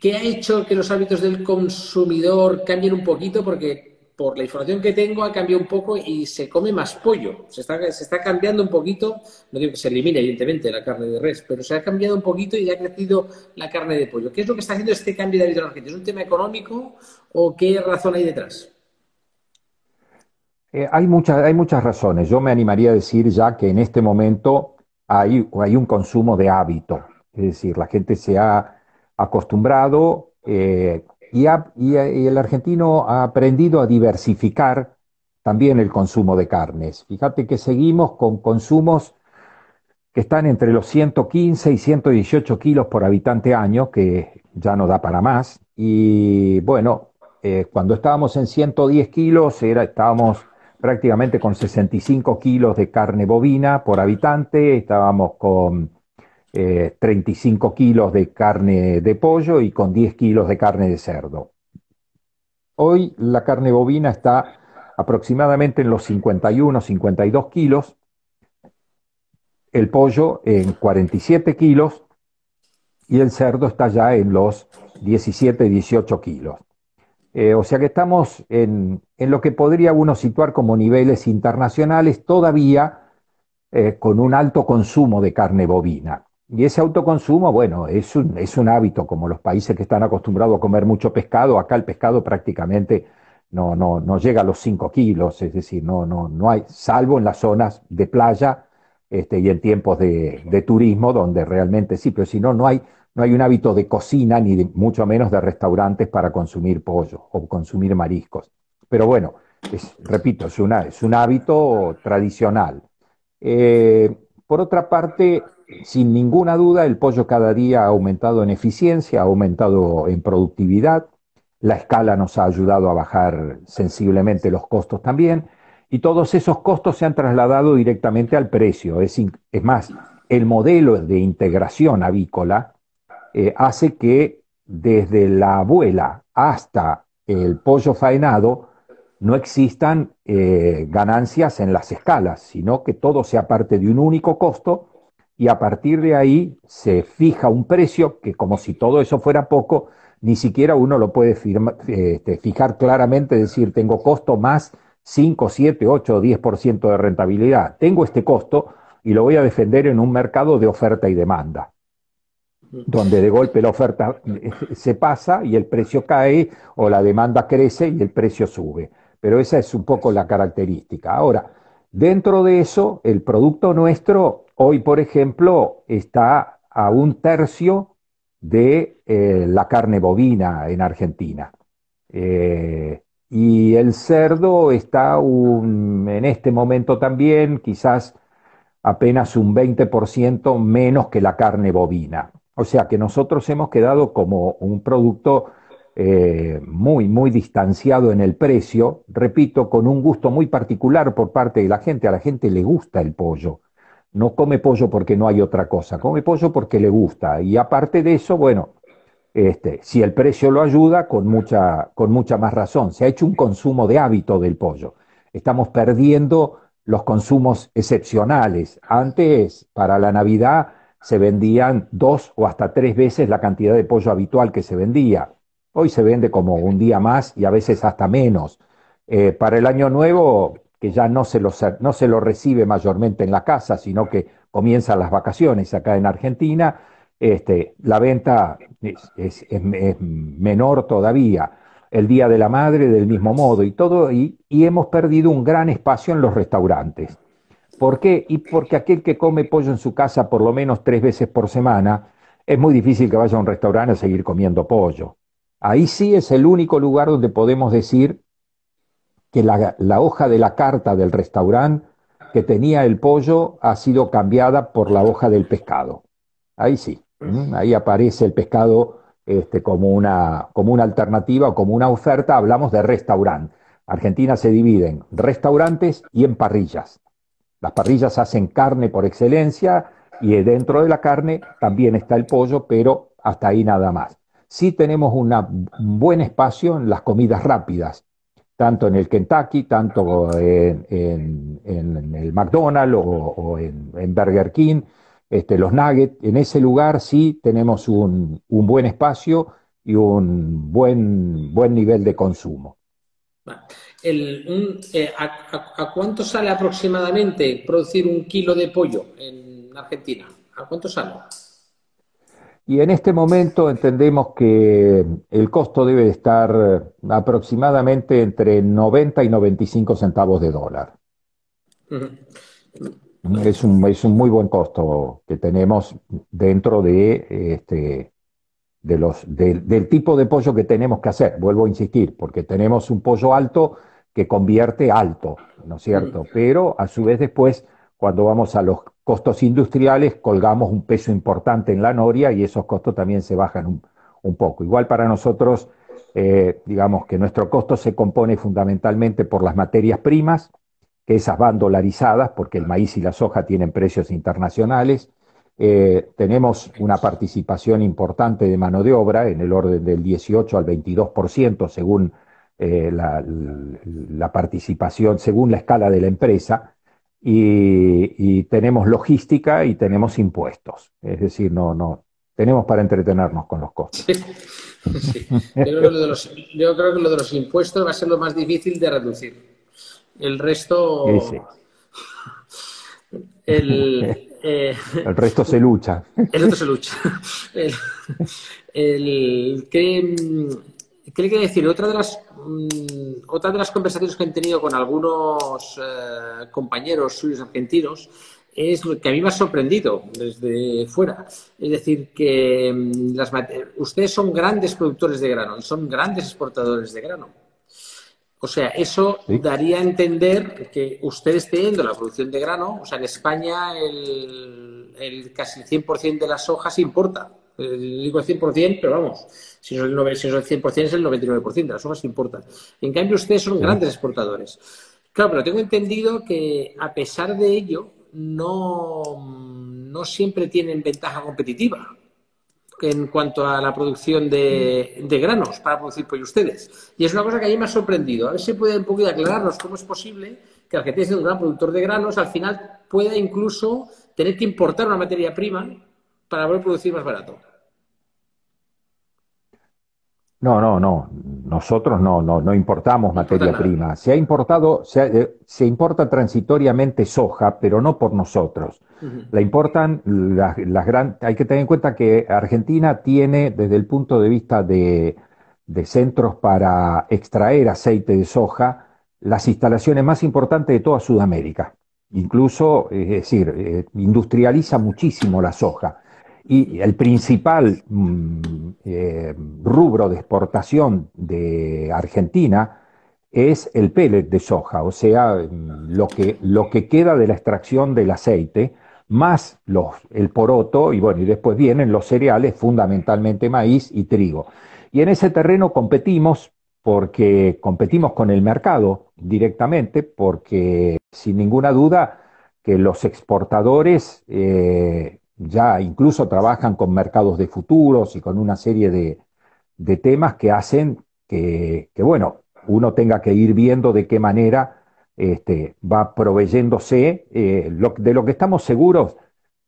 ¿Qué ha hecho que los hábitos del consumidor cambien un poquito? Porque por la información que tengo, ha cambiado un poco y se come más pollo. Se está, cambiando un poquito, no digo que se elimine, evidentemente, la carne de res, pero se ha cambiado un poquito y ha crecido la carne de pollo. ¿Qué es lo que está haciendo este cambio de hábito en Argentina? ¿Es un tema económico o qué razón hay detrás? Eh, hay, muchas, hay muchas razones. Yo me animaría a decir ya que en este momento hay, hay un consumo de hábito. Es decir, la gente se ha acostumbrado eh, y, el argentino ha aprendido a diversificar también el consumo de carnes. Fíjate que seguimos con consumos que están entre los 115 y 118 kilos por habitante año, que ya no da para más. Y bueno, eh, cuando estábamos en 110 kilos, era, estábamos prácticamente con 65 kilos de carne bovina por habitante, estábamos con 35 eh, kilos de carne de pollo y con 10 kilos de carne de cerdo. Hoy la carne bovina está aproximadamente en los 51, 52 kilos, el pollo en 47 kilos y el cerdo está ya en los 17, 18 kilos. Eh, o sea que estamos en, lo que podría uno situar como niveles internacionales todavía eh, con un alto consumo de carne bovina. Y ese autoconsumo, bueno, es un, es un hábito, como los países que están acostumbrados a comer mucho pescado, acá el pescado prácticamente no, no, no llega a los 5 kilos, es decir, no, no, no hay, salvo en las zonas de playa este, y en tiempos de, de, turismo, donde realmente sí, pero si no, no hay, no hay un hábito de cocina, ni mucho menos de restaurantes para consumir pollo o consumir mariscos. Pero bueno, es, repito, es, una, es un hábito tradicional. Eh, por otra parte, sin ninguna duda, el pollo cada día ha aumentado en eficiencia, ha aumentado en productividad, la escala nos ha ayudado a bajar sensiblemente los costos también, y todos esos costos se han trasladado directamente al precio. Es, más, el modelo de integración avícola eh, hace que desde la abuela hasta el pollo faenado no existan eh, ganancias en las escalas, sino que todo sea parte de un único costo y a partir de ahí se fija un precio que como si todo eso fuera poco, ni siquiera uno lo puede este, fijar claramente, decir, tengo costo más 5, 7, 8 o 10% de rentabilidad. Tengo este costo y lo voy a defender en un mercado de oferta y demanda, donde de golpe la oferta eh, se pasa y el precio cae o la demanda crece y el precio sube. Pero esa es un poco la característica. Ahora, dentro de eso, el producto nuestro hoy, por ejemplo, está a un tercio de eh, la carne bovina en Argentina. Eh, y el cerdo está en este momento también quizás apenas un 20% menos que la carne bovina. O sea que nosotros hemos quedado como un producto eh, muy, muy distanciado en el precio, repito, con un gusto muy particular por parte de la gente. A la gente le gusta el pollo. No come pollo porque no hay otra cosa, come pollo porque le gusta. Y aparte de eso, bueno, este, si el precio lo ayuda, con mucha, con mucha más razón. Se ha hecho un consumo de hábito del pollo. Estamos perdiendo los consumos excepcionales. Antes, para la Navidad, se vendían dos o hasta tres veces la cantidad de pollo habitual que se vendía. Hoy se vende como un día más y a veces hasta menos. Eh, para el año nuevo, que ya no se, lo, no se lo recibe mayormente en la casa, sino que comienzan las vacaciones acá en Argentina, este, la venta es, menor todavía. El Día de la Madre del mismo modo y todo, y, hemos perdido un gran espacio en los restaurantes. ¿Por qué? Y porque aquel que come pollo en su casa por lo menos tres veces por semana, es muy difícil que vaya a un restaurante a seguir comiendo pollo. Ahí sí es el único lugar donde podemos decir que la, hoja de la carta del restaurante que tenía el pollo ha sido cambiada por la hoja del pescado. Ahí sí. Ahí aparece el pescado este, como, una, como una alternativa o como una oferta. Hablamos de restaurante. Argentina se divide en restaurantes y en parrillas. Las parrillas hacen carne por excelencia y dentro de la carne también está el pollo, pero hasta ahí nada más. Sí tenemos un buen espacio en las comidas rápidas, tanto en el Kentucky, tanto en, el McDonald's o, en Burger King este, los nuggets. En ese lugar sí tenemos un, buen espacio y un buen, buen nivel de consumo. Eh, a, cuánto sale aproximadamente producir un kilo de pollo en Argentina? ¿A cuánto sale? Y en este momento entendemos que el costo debe estar aproximadamente entre 90 y 95 centavos de dólar. Es un, es un muy buen costo que tenemos dentro de, este, de los, del tipo de pollo que tenemos que hacer. Vuelvo a insistir, porque tenemos un pollo alto que convierte alto, ¿no es cierto? Pero a su vez después, cuando vamos a los costos industriales, colgamos un peso importante en la noria y esos costos también se bajan un, poco. Igual para nosotros, eh, digamos que nuestro costo se compone fundamentalmente por las materias primas, esas van dolarizadas porque el maíz y la soja tienen precios internacionales. Eh, tenemos una participación importante de mano de obra en el orden del 18 al 22% según eh, la, participación, según la escala de la empresa. Y, tenemos logística y tenemos impuestos. Es decir, no, no, tenemos para entretenernos con los costos. Yo, yo creo que lo de los impuestos va a ser lo más difícil de reducir. El resto. Eh, el, resto se lucha. El resto se lucha. El, ¿qué, ¿Qué le quiero decir? Otra de las mm, otra de las conversaciones que he tenido con algunos eh, compañeros suyos argentinos es lo que a mí me ha sorprendido desde fuera. Es decir, que mm, las, ustedes son grandes productores de grano y son grandes exportadores de grano. O sea, eso daría a entender que ustedes teniendo la producción de grano, o sea, en España el, casi el 100% de las hojas importa. Digo el 100%, pero vamos, si no, es el 100% es el 99% de las hojas importan. En cambio, ustedes son grandes exportadores. Claro, pero tengo entendido que a pesar de ello, no, no siempre tienen ventaja competitiva en cuanto a la producción de, granos para producir pollo ustedes. Y es una cosa que a mí me ha sorprendido. A ver si puede un poquito aclararnos cómo es posible que Argentina, siendo un gran productor de granos, al final pueda incluso tener que importar una materia prima para poder producir más barato. No, no, no. Nosotros no, no, no importamos materia prima. Se ha importado, se, se, importa transitoriamente soja, pero no por nosotros. La importan las, las grandes. Hay que tener en cuenta que Argentina tiene, desde el punto de vista de, de centros para extraer aceite de soja, las instalaciones más importantes de toda Sudamérica. Incluso, es decir, eh, industrializa muchísimo la soja. Y el principal mm, eh, rubro de exportación de Argentina es el pellet de soja, o sea, mm, lo que, lo que queda de la extracción del aceite, más los, el poroto, y bueno, y después vienen los cereales, fundamentalmente maíz y trigo. Y en ese terreno competimos porque competimos con el mercado directamente, porque sin ninguna duda que los exportadores eh, ya incluso trabajan con mercados de futuros y con una serie de, temas que hacen que, bueno, uno tenga que ir viendo de qué manera este, va proveyéndose. Eh, de lo que estamos seguros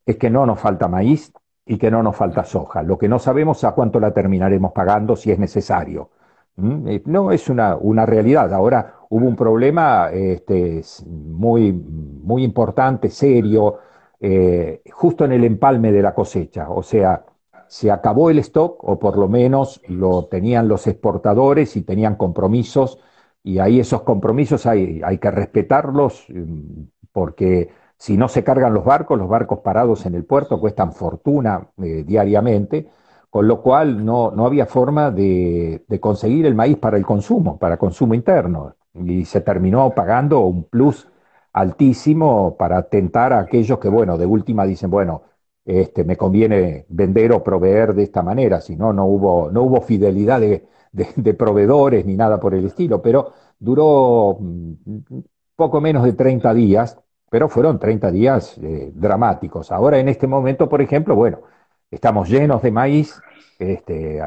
es que no nos falta maíz y que no nos falta soja. Lo que no sabemos a cuánto la terminaremos pagando si es necesario. ¿Mm? Eh, no es una, una, realidad. Ahora hubo un problema este, muy, muy importante, serio, eh, justo en el empalme de la cosecha. O sea, se acabó el stock, o por lo menos lo tenían los exportadores y tenían compromisos, y ahí esos compromisos hay, hay que respetarlos, mm, porque si no se cargan los barcos, los barcos parados en el puerto cuestan fortuna eh, diariamente, con lo cual no, no había forma de, de, conseguir el maíz para el consumo, para consumo interno, y se terminó pagando un plus altísimo para tentar a aquellos que, bueno, de última dicen, bueno, este, me conviene vender o proveer de esta manera, si no, no hubo, no hubo fidelidad de, proveedores ni nada por el estilo, pero duró mm, poco menos de 30 días, pero fueron 30 días eh, dramáticos. Ahora en este momento, por ejemplo, bueno, estamos llenos de maíz, este,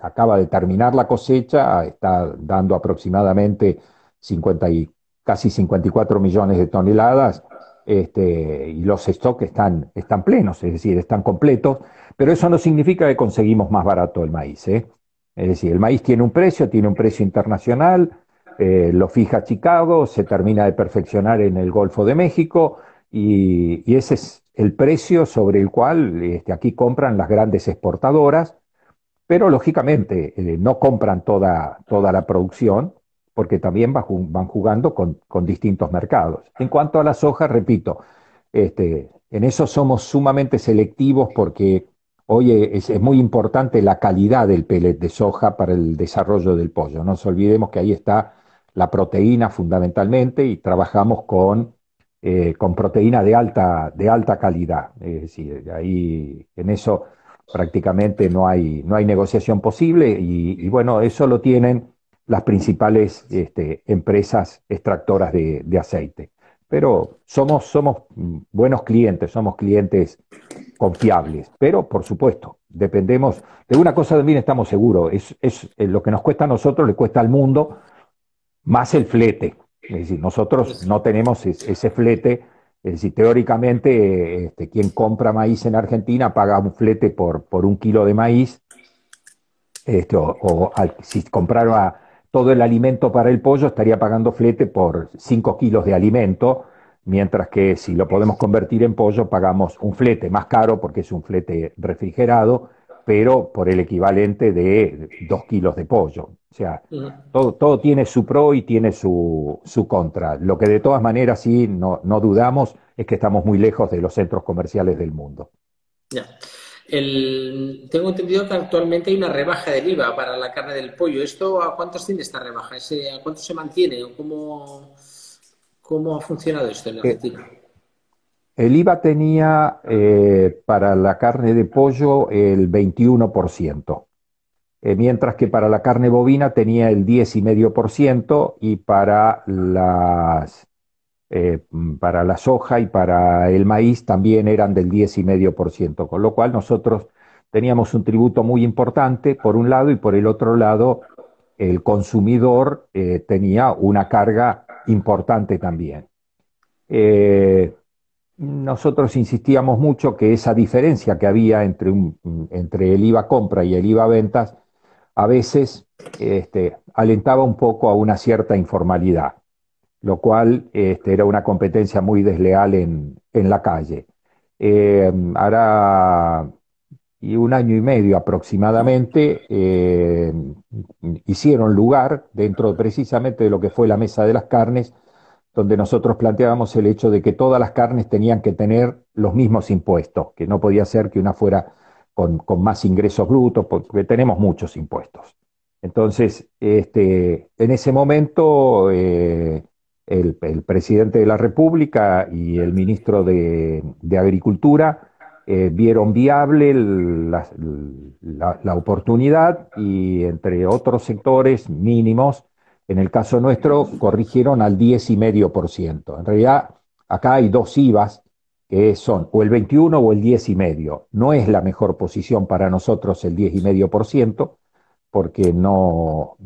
acaba de terminar la cosecha, está dando aproximadamente 54 casi 54 millones de toneladas, este, y los stocks están, están plenos, es decir, están completos, pero eso no significa que conseguimos más barato el maíz. ¿eh? Es decir, el maíz tiene un precio, tiene un precio internacional, eh, lo fija Chicago, se termina de perfeccionar en el Golfo de México, y, ese es el precio sobre el cual este, aquí compran las grandes exportadoras, pero lógicamente eh, no compran toda, toda la producción, porque también van jugando con, distintos mercados. En cuanto a la soja, repito, este, en eso somos sumamente selectivos porque hoy es, muy importante la calidad del pellet de soja para el desarrollo del pollo. No nos olvidemos que ahí está la proteína fundamentalmente y trabajamos con, eh, con proteína de alta, de alta calidad. Es decir, ahí en eso prácticamente no hay, no hay negociación posible y bueno, eso lo tienen las principales este, empresas extractoras de, aceite. Pero somos, somos buenos clientes, somos clientes confiables. Pero, por supuesto, dependemos de una cosa también estamos seguros, es, es eh, lo que nos cuesta a nosotros, le cuesta al mundo más el flete. Es decir, nosotros no tenemos ese flete. Es decir, teóricamente, este, quien compra maíz en Argentina paga un flete por, por un kilo de maíz. Este, o, si comprara todo el alimento para el pollo estaría pagando flete por 5 kilos de alimento, mientras que si lo podemos convertir en pollo pagamos un flete más caro porque es un flete refrigerado, pero por el equivalente de 2 kilos de pollo. O sea, todo, todo tiene su pro y tiene su, su contra. Lo que de todas maneras sí no, no dudamos es que estamos muy lejos de los centros comerciales del mundo. Tengo entendido que actualmente hay una rebaja del IVA para la carne del pollo. ¿Esto a cuánto tiene esta rebaja? ¿A cuánto se mantiene? ¿Cómo, cómo ha funcionado esto en eh, Argentina? El IVA tenía eh, para la carne de pollo el 21%, eh, mientras que para la carne bovina tenía el 10,5% y para las eh, para la soja y para el maíz también eran del 10,5%, con lo cual nosotros teníamos un tributo muy importante por un lado y por el otro lado el consumidor eh, tenía una carga importante también. Eh, nosotros insistíamos mucho que esa diferencia que había entre, entre el IVA compra y el IVA ventas a veces este, alentaba un poco a una cierta informalidad, lo cual este, era una competencia muy desleal en, la calle. Eh, hará y un año y medio aproximadamente eh, hicieron lugar dentro precisamente de lo que fue la mesa de las carnes, donde nosotros planteábamos el hecho de que todas las carnes tenían que tener los mismos impuestos, que no podía ser que una fuera con, más ingresos brutos, porque tenemos muchos impuestos. Entonces, este, en ese momento, eh, el, presidente de la República y el ministro de Agricultura eh, vieron viable la, oportunidad y entre otros sectores mínimos, en el caso nuestro, corrigieron al 10,5%. En realidad, acá hay dos IVAs que son o el 21 o el 10,5. No es la mejor posición para nosotros el 10,5%, porque no,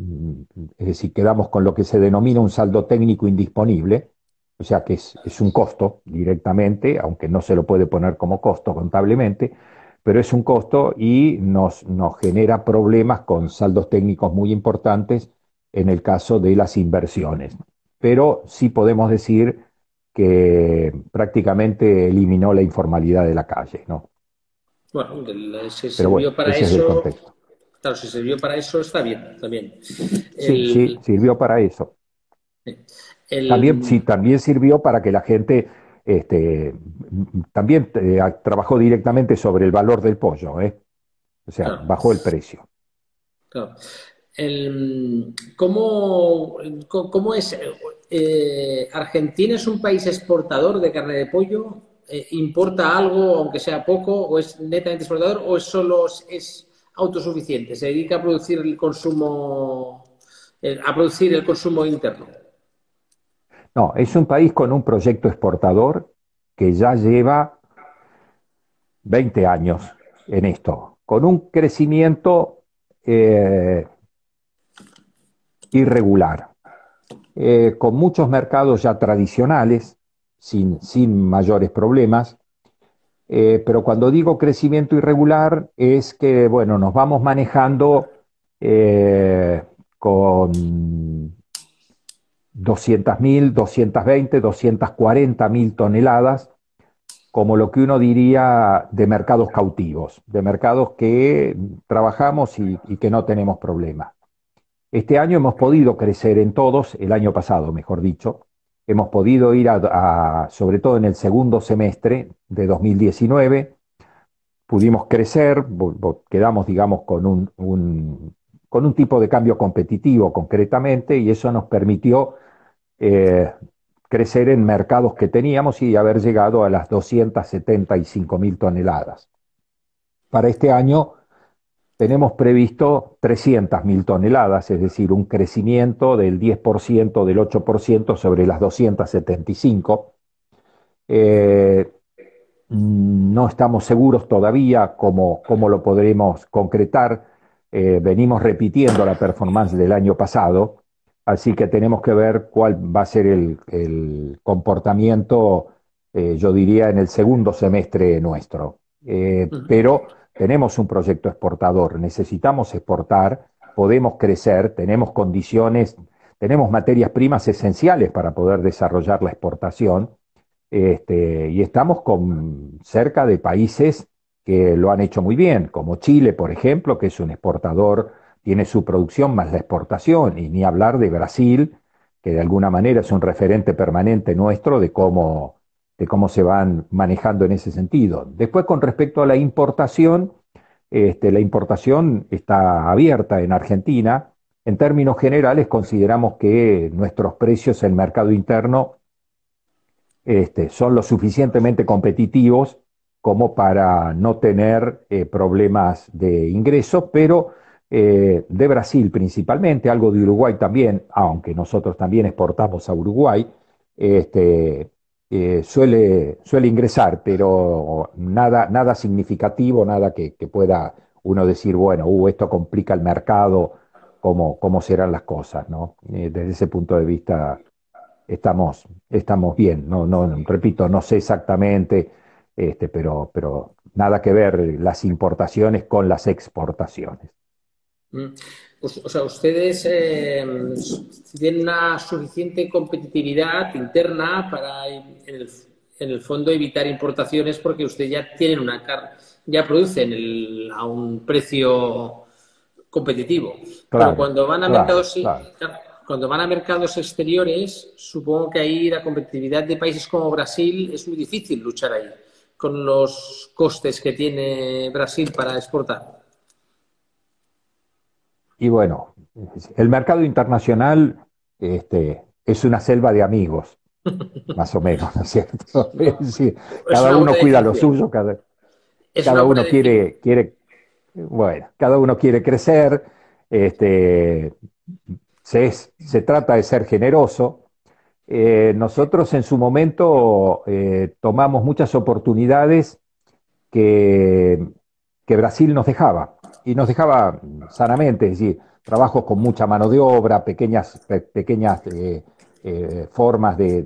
es decir, quedamos con lo que se denomina un saldo técnico indisponible, o sea que es, un costo directamente, aunque no se lo puede poner como costo contablemente, pero es un costo y nos, nos genera problemas con saldos técnicos muy importantes en el caso de las inversiones. Pero sí podemos decir que prácticamente eliminó la informalidad de la calle, ¿no? Bueno, se sirvió para eso. Claro, si sirvió para eso está bien, está bien. Sí, sí, sirvió para eso. También, sí, también sirvió para que la gente este, también eh, trabajó directamente sobre el valor del pollo, ¿eh? o sea, bajó el precio. Claro. ¿cómo, ¿cómo, es? Eh, ¿Argentina es un país exportador de carne de pollo? ¿Importa algo, aunque sea poco, o es netamente exportador, o es solo es autosuficiente? ¿Se dedica a producir el consumo, a producir el consumo interno? No, es un país con un proyecto exportador que ya lleva 20 años en esto, con un crecimiento eh, irregular, eh, con muchos mercados ya tradicionales, sin, mayores problemas, eh, pero cuando digo crecimiento irregular es que, bueno, nos vamos manejando con 200.000, 220, 240.000 toneladas, como lo que uno diría de mercados cautivos, de mercados que trabajamos y, que no tenemos problemas. Este año hemos podido crecer en todos, el año pasado, mejor dicho, hemos podido ir a, sobre todo en el segundo semestre de 2019, pudimos crecer, quedamos, digamos, con un, con un tipo de cambio competitivo concretamente y eso nos permitió eh, crecer en mercados que teníamos y haber llegado a las 275 mil toneladas. Para este año tenemos previsto 300 mil toneladas, es decir, un crecimiento del 10%, del 8% sobre las 275. Eh, no estamos seguros todavía cómo, cómo lo podremos concretar. Eh, venimos repitiendo la performance del año pasado, Así que tenemos que ver cuál va a ser el, comportamiento, eh, yo diría, en el segundo semestre nuestro. Pero tenemos un proyecto exportador, necesitamos exportar, podemos crecer, tenemos condiciones, tenemos materias primas esenciales para poder desarrollar la exportación. Este, y estamos con cerca de países que lo han hecho muy bien, como Chile, por ejemplo, que es un exportador tiene su producción más la exportación, y ni hablar de Brasil, que de alguna manera es un referente permanente nuestro de cómo, de cómo se van manejando en ese sentido. Después, con respecto a la importación, este, la importación está abierta en Argentina. En términos generales, consideramos que nuestros precios en el mercado interno este, son lo suficientemente competitivos como para no tener eh, problemas de ingreso, pero eh, de Brasil principalmente, algo de Uruguay también, aunque nosotros también exportamos a Uruguay, este, eh, suele, suele ingresar, pero nada, nada significativo, nada que, pueda uno decir, bueno, uh, esto complica el mercado, cómo, cómo serán las cosas, ¿no? Eh, desde ese punto de vista estamos, estamos bien, no, no, repito, no sé exactamente, este, pero, pero nada que ver las importaciones con las exportaciones. Mm. O sea, ustedes eh, tienen una suficiente competitividad interna para, en el, fondo, evitar importaciones porque ustedes ya tienen una ya producen a un precio competitivo. Pero cuando van a mercados cuando van a mercados exteriores, supongo que ahí la competitividad de países como Brasil es muy difícil luchar ahí con los costes que tiene Brasil para exportar. Y bueno, el mercado internacional este, es una selva de amigos, más o menos, ¿no es cierto? cada uno cuida lo suyo, cada, cada uno quiere, quiere, bueno, cada uno quiere crecer, este, se, se trata de ser generoso. Eh, nosotros en su momento eh, tomamos muchas oportunidades que, que Brasil nos dejaba y nos dejaba sanamente, es decir, trabajos con mucha mano de obra, pequeñas, pequeñas eh, eh, formas de,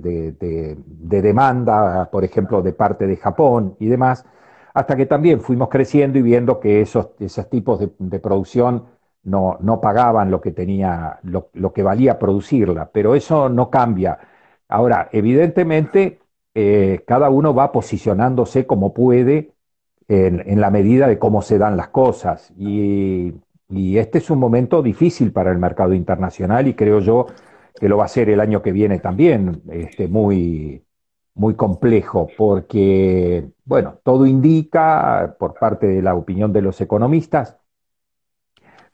demanda, por ejemplo, de parte de Japón y demás, hasta que también fuimos creciendo y viendo que esos, esos tipos de, producción no, no, pagaban lo que tenía, lo, que valía producirla, pero eso no cambia. Ahora, evidentemente, eh, cada uno va posicionándose como puede en, la medida de cómo se dan las cosas. Y, este es un momento difícil para el mercado internacional y creo yo que lo va a ser el año que viene también, este, muy, muy complejo, porque, bueno, todo indica, por parte de la opinión de los economistas,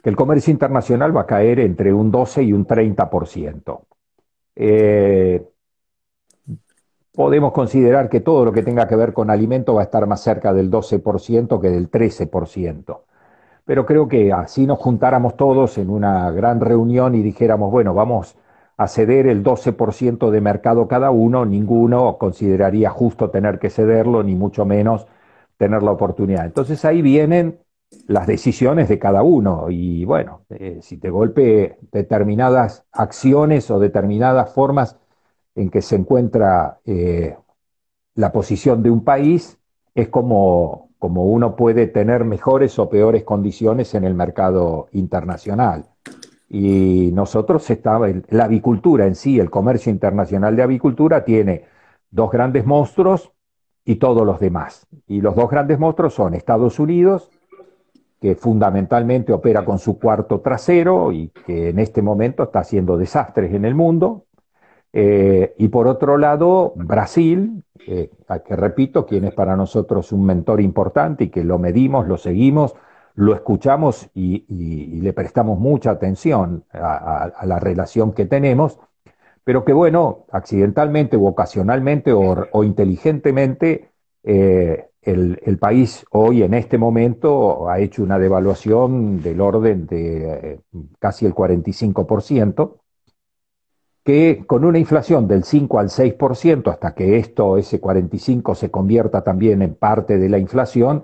que el comercio internacional va a caer entre un 12 y un 30%. Eh, podemos considerar que todo lo que tenga que ver con alimento va a estar más cerca del 12% que del 13%. Pero creo que así nos juntáramos todos en una gran reunión y dijéramos, bueno, vamos a ceder el 12% de mercado cada uno, ninguno consideraría justo tener que cederlo, ni mucho menos tener la oportunidad. Entonces ahí vienen las decisiones de cada uno y bueno, eh, si te golpe determinadas acciones o determinadas formas en que se encuentra eh, la posición de un país, es como, como uno puede tener mejores o peores condiciones en el mercado internacional. Y nosotros estaba, la avicultura en sí, el comercio internacional de avicultura tiene dos grandes monstruos y todos los demás. Y los dos grandes monstruos son Estados Unidos, que fundamentalmente opera con su cuarto trasero y que en este momento está haciendo desastres en el mundo, eh, y por otro lado, Brasil, eh, que repito, quien es para nosotros un mentor importante y que lo medimos, lo seguimos, lo escuchamos y, le prestamos mucha atención a, la relación que tenemos, pero que bueno, accidentalmente o ocasionalmente o, inteligentemente, eh, el, país hoy en este momento ha hecho una devaluación del orden de casi el 45%, que con una inflación del 5 al 6%, hasta que esto, ese 45, se convierta también en parte de la inflación,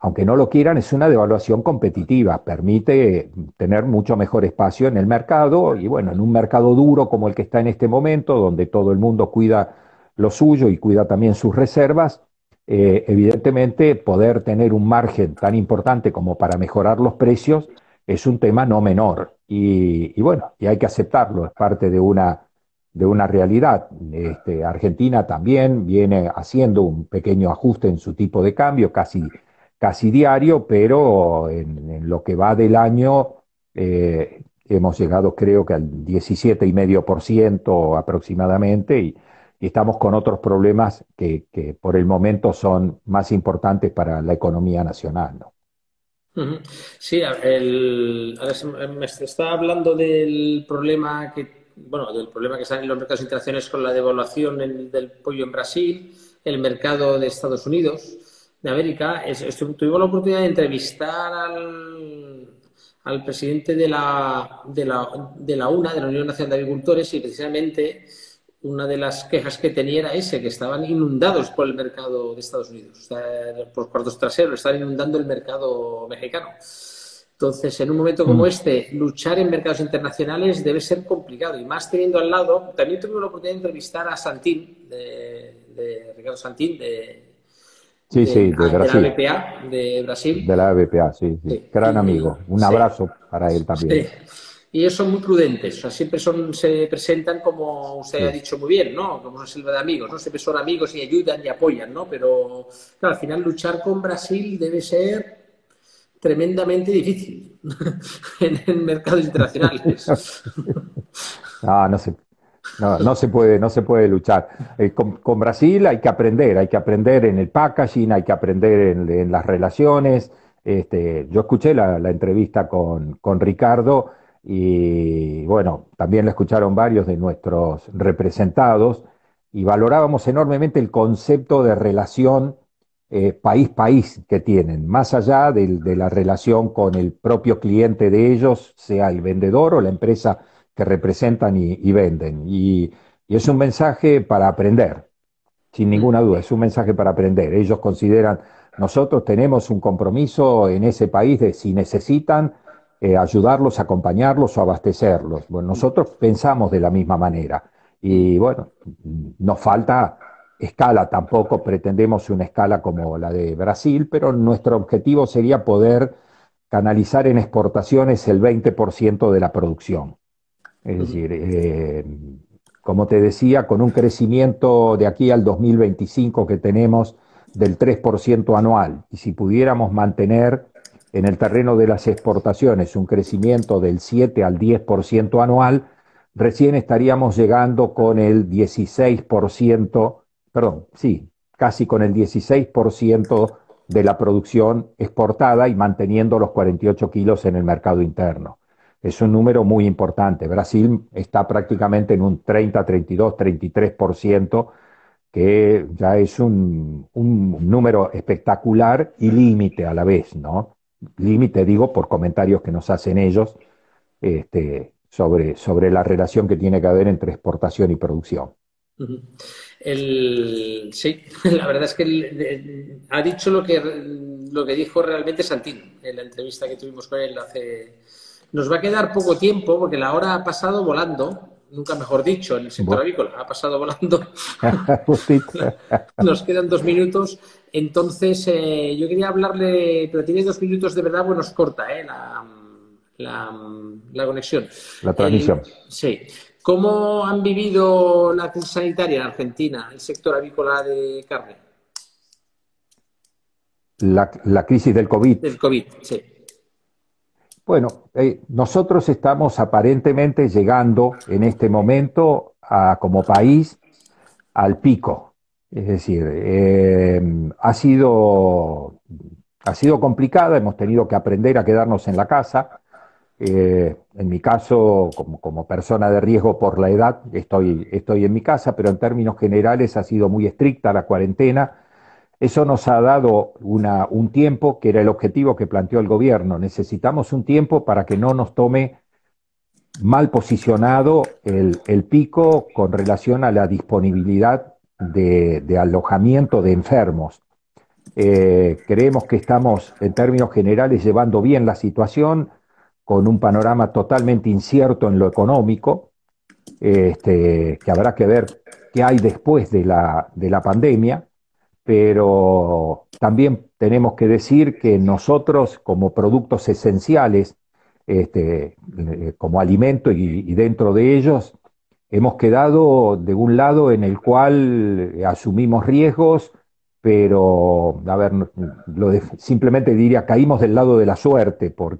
aunque no lo quieran, es una devaluación competitiva, permite tener mucho mejor espacio en el mercado y bueno, en un mercado duro como el que está en este momento, donde todo el mundo cuida lo suyo y cuida también sus reservas, eh, evidentemente poder tener un margen tan importante como para mejorar los precios es un tema no menor. Y, bueno, y hay que aceptarlo, es parte de una, de una realidad. Este, Argentina también viene haciendo un pequeño ajuste en su tipo de cambio, casi, casi diario, pero en, lo que va del año eh, hemos llegado creo que al 17,5% aproximadamente y, estamos con otros problemas que, por el momento son más importantes para la economía nacional. Sí, el, me está hablando del problema que, bueno, del problema que están en los mercados internacionales con la devaluación del pollo en Brasil, el mercado de Estados Unidos, de América. tuvimos la oportunidad de entrevistar al, al presidente de la, de, la, de la UNA, de la Unión Nacional de Agricultores, y precisamente una de las quejas que tenía era ese, que estaban inundados por el mercado de Estados Unidos, por cuartos traseros, estaban inundando el mercado mexicano. Entonces, en un momento como mm. este, luchar en mercados internacionales debe ser complicado y más teniendo al lado, también tuve la oportunidad de entrevistar a Santín, de, Ricardo Santín, de, sí, sí, de, Brasil. la BPA de Brasil. De la BPA, sí, sí. gran amigo. Un abrazo para él también. Y ellos son muy prudentes, o sea, siempre son, se presentan como usted ha dicho muy bien, ¿no? Como una selva de amigos, ¿no? Siempre son amigos y ayudan y apoyan, ¿no? Pero, claro, al final luchar con Brasil debe ser tremendamente difícil en, mercados internacionales. no, no se, no, se puede, no se puede luchar. Eh, con, Brasil hay que aprender, hay que aprender en el packaging, hay que aprender en, las relaciones. Este, yo escuché la, entrevista con, con, Ricardo y bueno, también la escucharon varios de nuestros representados y valorábamos enormemente el concepto de relación país-país eh, que tienen, más allá de, la relación con el propio cliente de ellos, sea el vendedor o la empresa que representan y, venden. Y, es un mensaje para aprender, sin ninguna duda, es un mensaje para aprender. Ellos consideran, nosotros tenemos un compromiso en ese país de si necesitan eh, ayudarlos, acompañarlos o abastecerlos. Bueno, nosotros pensamos de la misma manera. Y bueno, nos falta escala, tampoco pretendemos una escala como la de Brasil, pero nuestro objetivo sería poder canalizar en exportaciones el 20% de la producción. Es decir, eh, como te decía, con un crecimiento de aquí al 2025 que tenemos del 3% anual, y si pudiéramos mantener en el terreno de las exportaciones un crecimiento del 7 al 10% anual, recién estaríamos llegando con el 16% perdón, sí, casi con el 16% de la producción exportada y manteniendo los 48 kilos en el mercado interno. Es un número muy importante. Brasil está prácticamente en un 30, 32, 33%, que ya es un, número espectacular y límite a la vez, ¿no? Límite, digo, por comentarios que nos hacen ellos este, sobre, sobre la relación que tiene que haber entre exportación y producción. Sí, la verdad es que ha dicho lo que, lo que dijo realmente Santín en la entrevista que tuvimos con él hace... Nos va a quedar poco tiempo porque la hora ha pasado volando, nunca mejor dicho, en el sector avícola, ha pasado volando. Nos quedan dos minutos. Entonces, eh, yo quería hablarle, pero tiene dos minutos de verdad, bueno, es corta eh, la, la, conexión. La transmisión. sí. ¿Cómo han vivido la crisis sanitaria en Argentina, el sector avícola de carne? La, crisis del COVID. Del COVID, sí. Bueno, eh, nosotros estamos aparentemente llegando en este momento a, como país al pico. Es decir, eh, ha, sido, ha sido complicada, hemos tenido que aprender a quedarnos en la casa, eh, en mi caso, como, persona de riesgo por la edad, estoy, estoy en mi casa, pero en términos generales ha sido muy estricta la cuarentena. Eso nos ha dado un tiempo que era el objetivo que planteó el gobierno. Necesitamos un tiempo para que no nos tome mal posicionado el, pico con relación a la disponibilidad de, alojamiento de enfermos. Eh, creemos que estamos, en términos generales, llevando bien la situación con un panorama totalmente incierto en lo económico, este, que habrá que ver qué hay después de la pandemia, pero también tenemos que decir que nosotros como productos esenciales, este, eh, como alimento y, dentro de ellos, hemos quedado de un lado en el cual asumimos riesgos, pero, a ver, lo simplemente diría, caímos del lado de la suerte, porque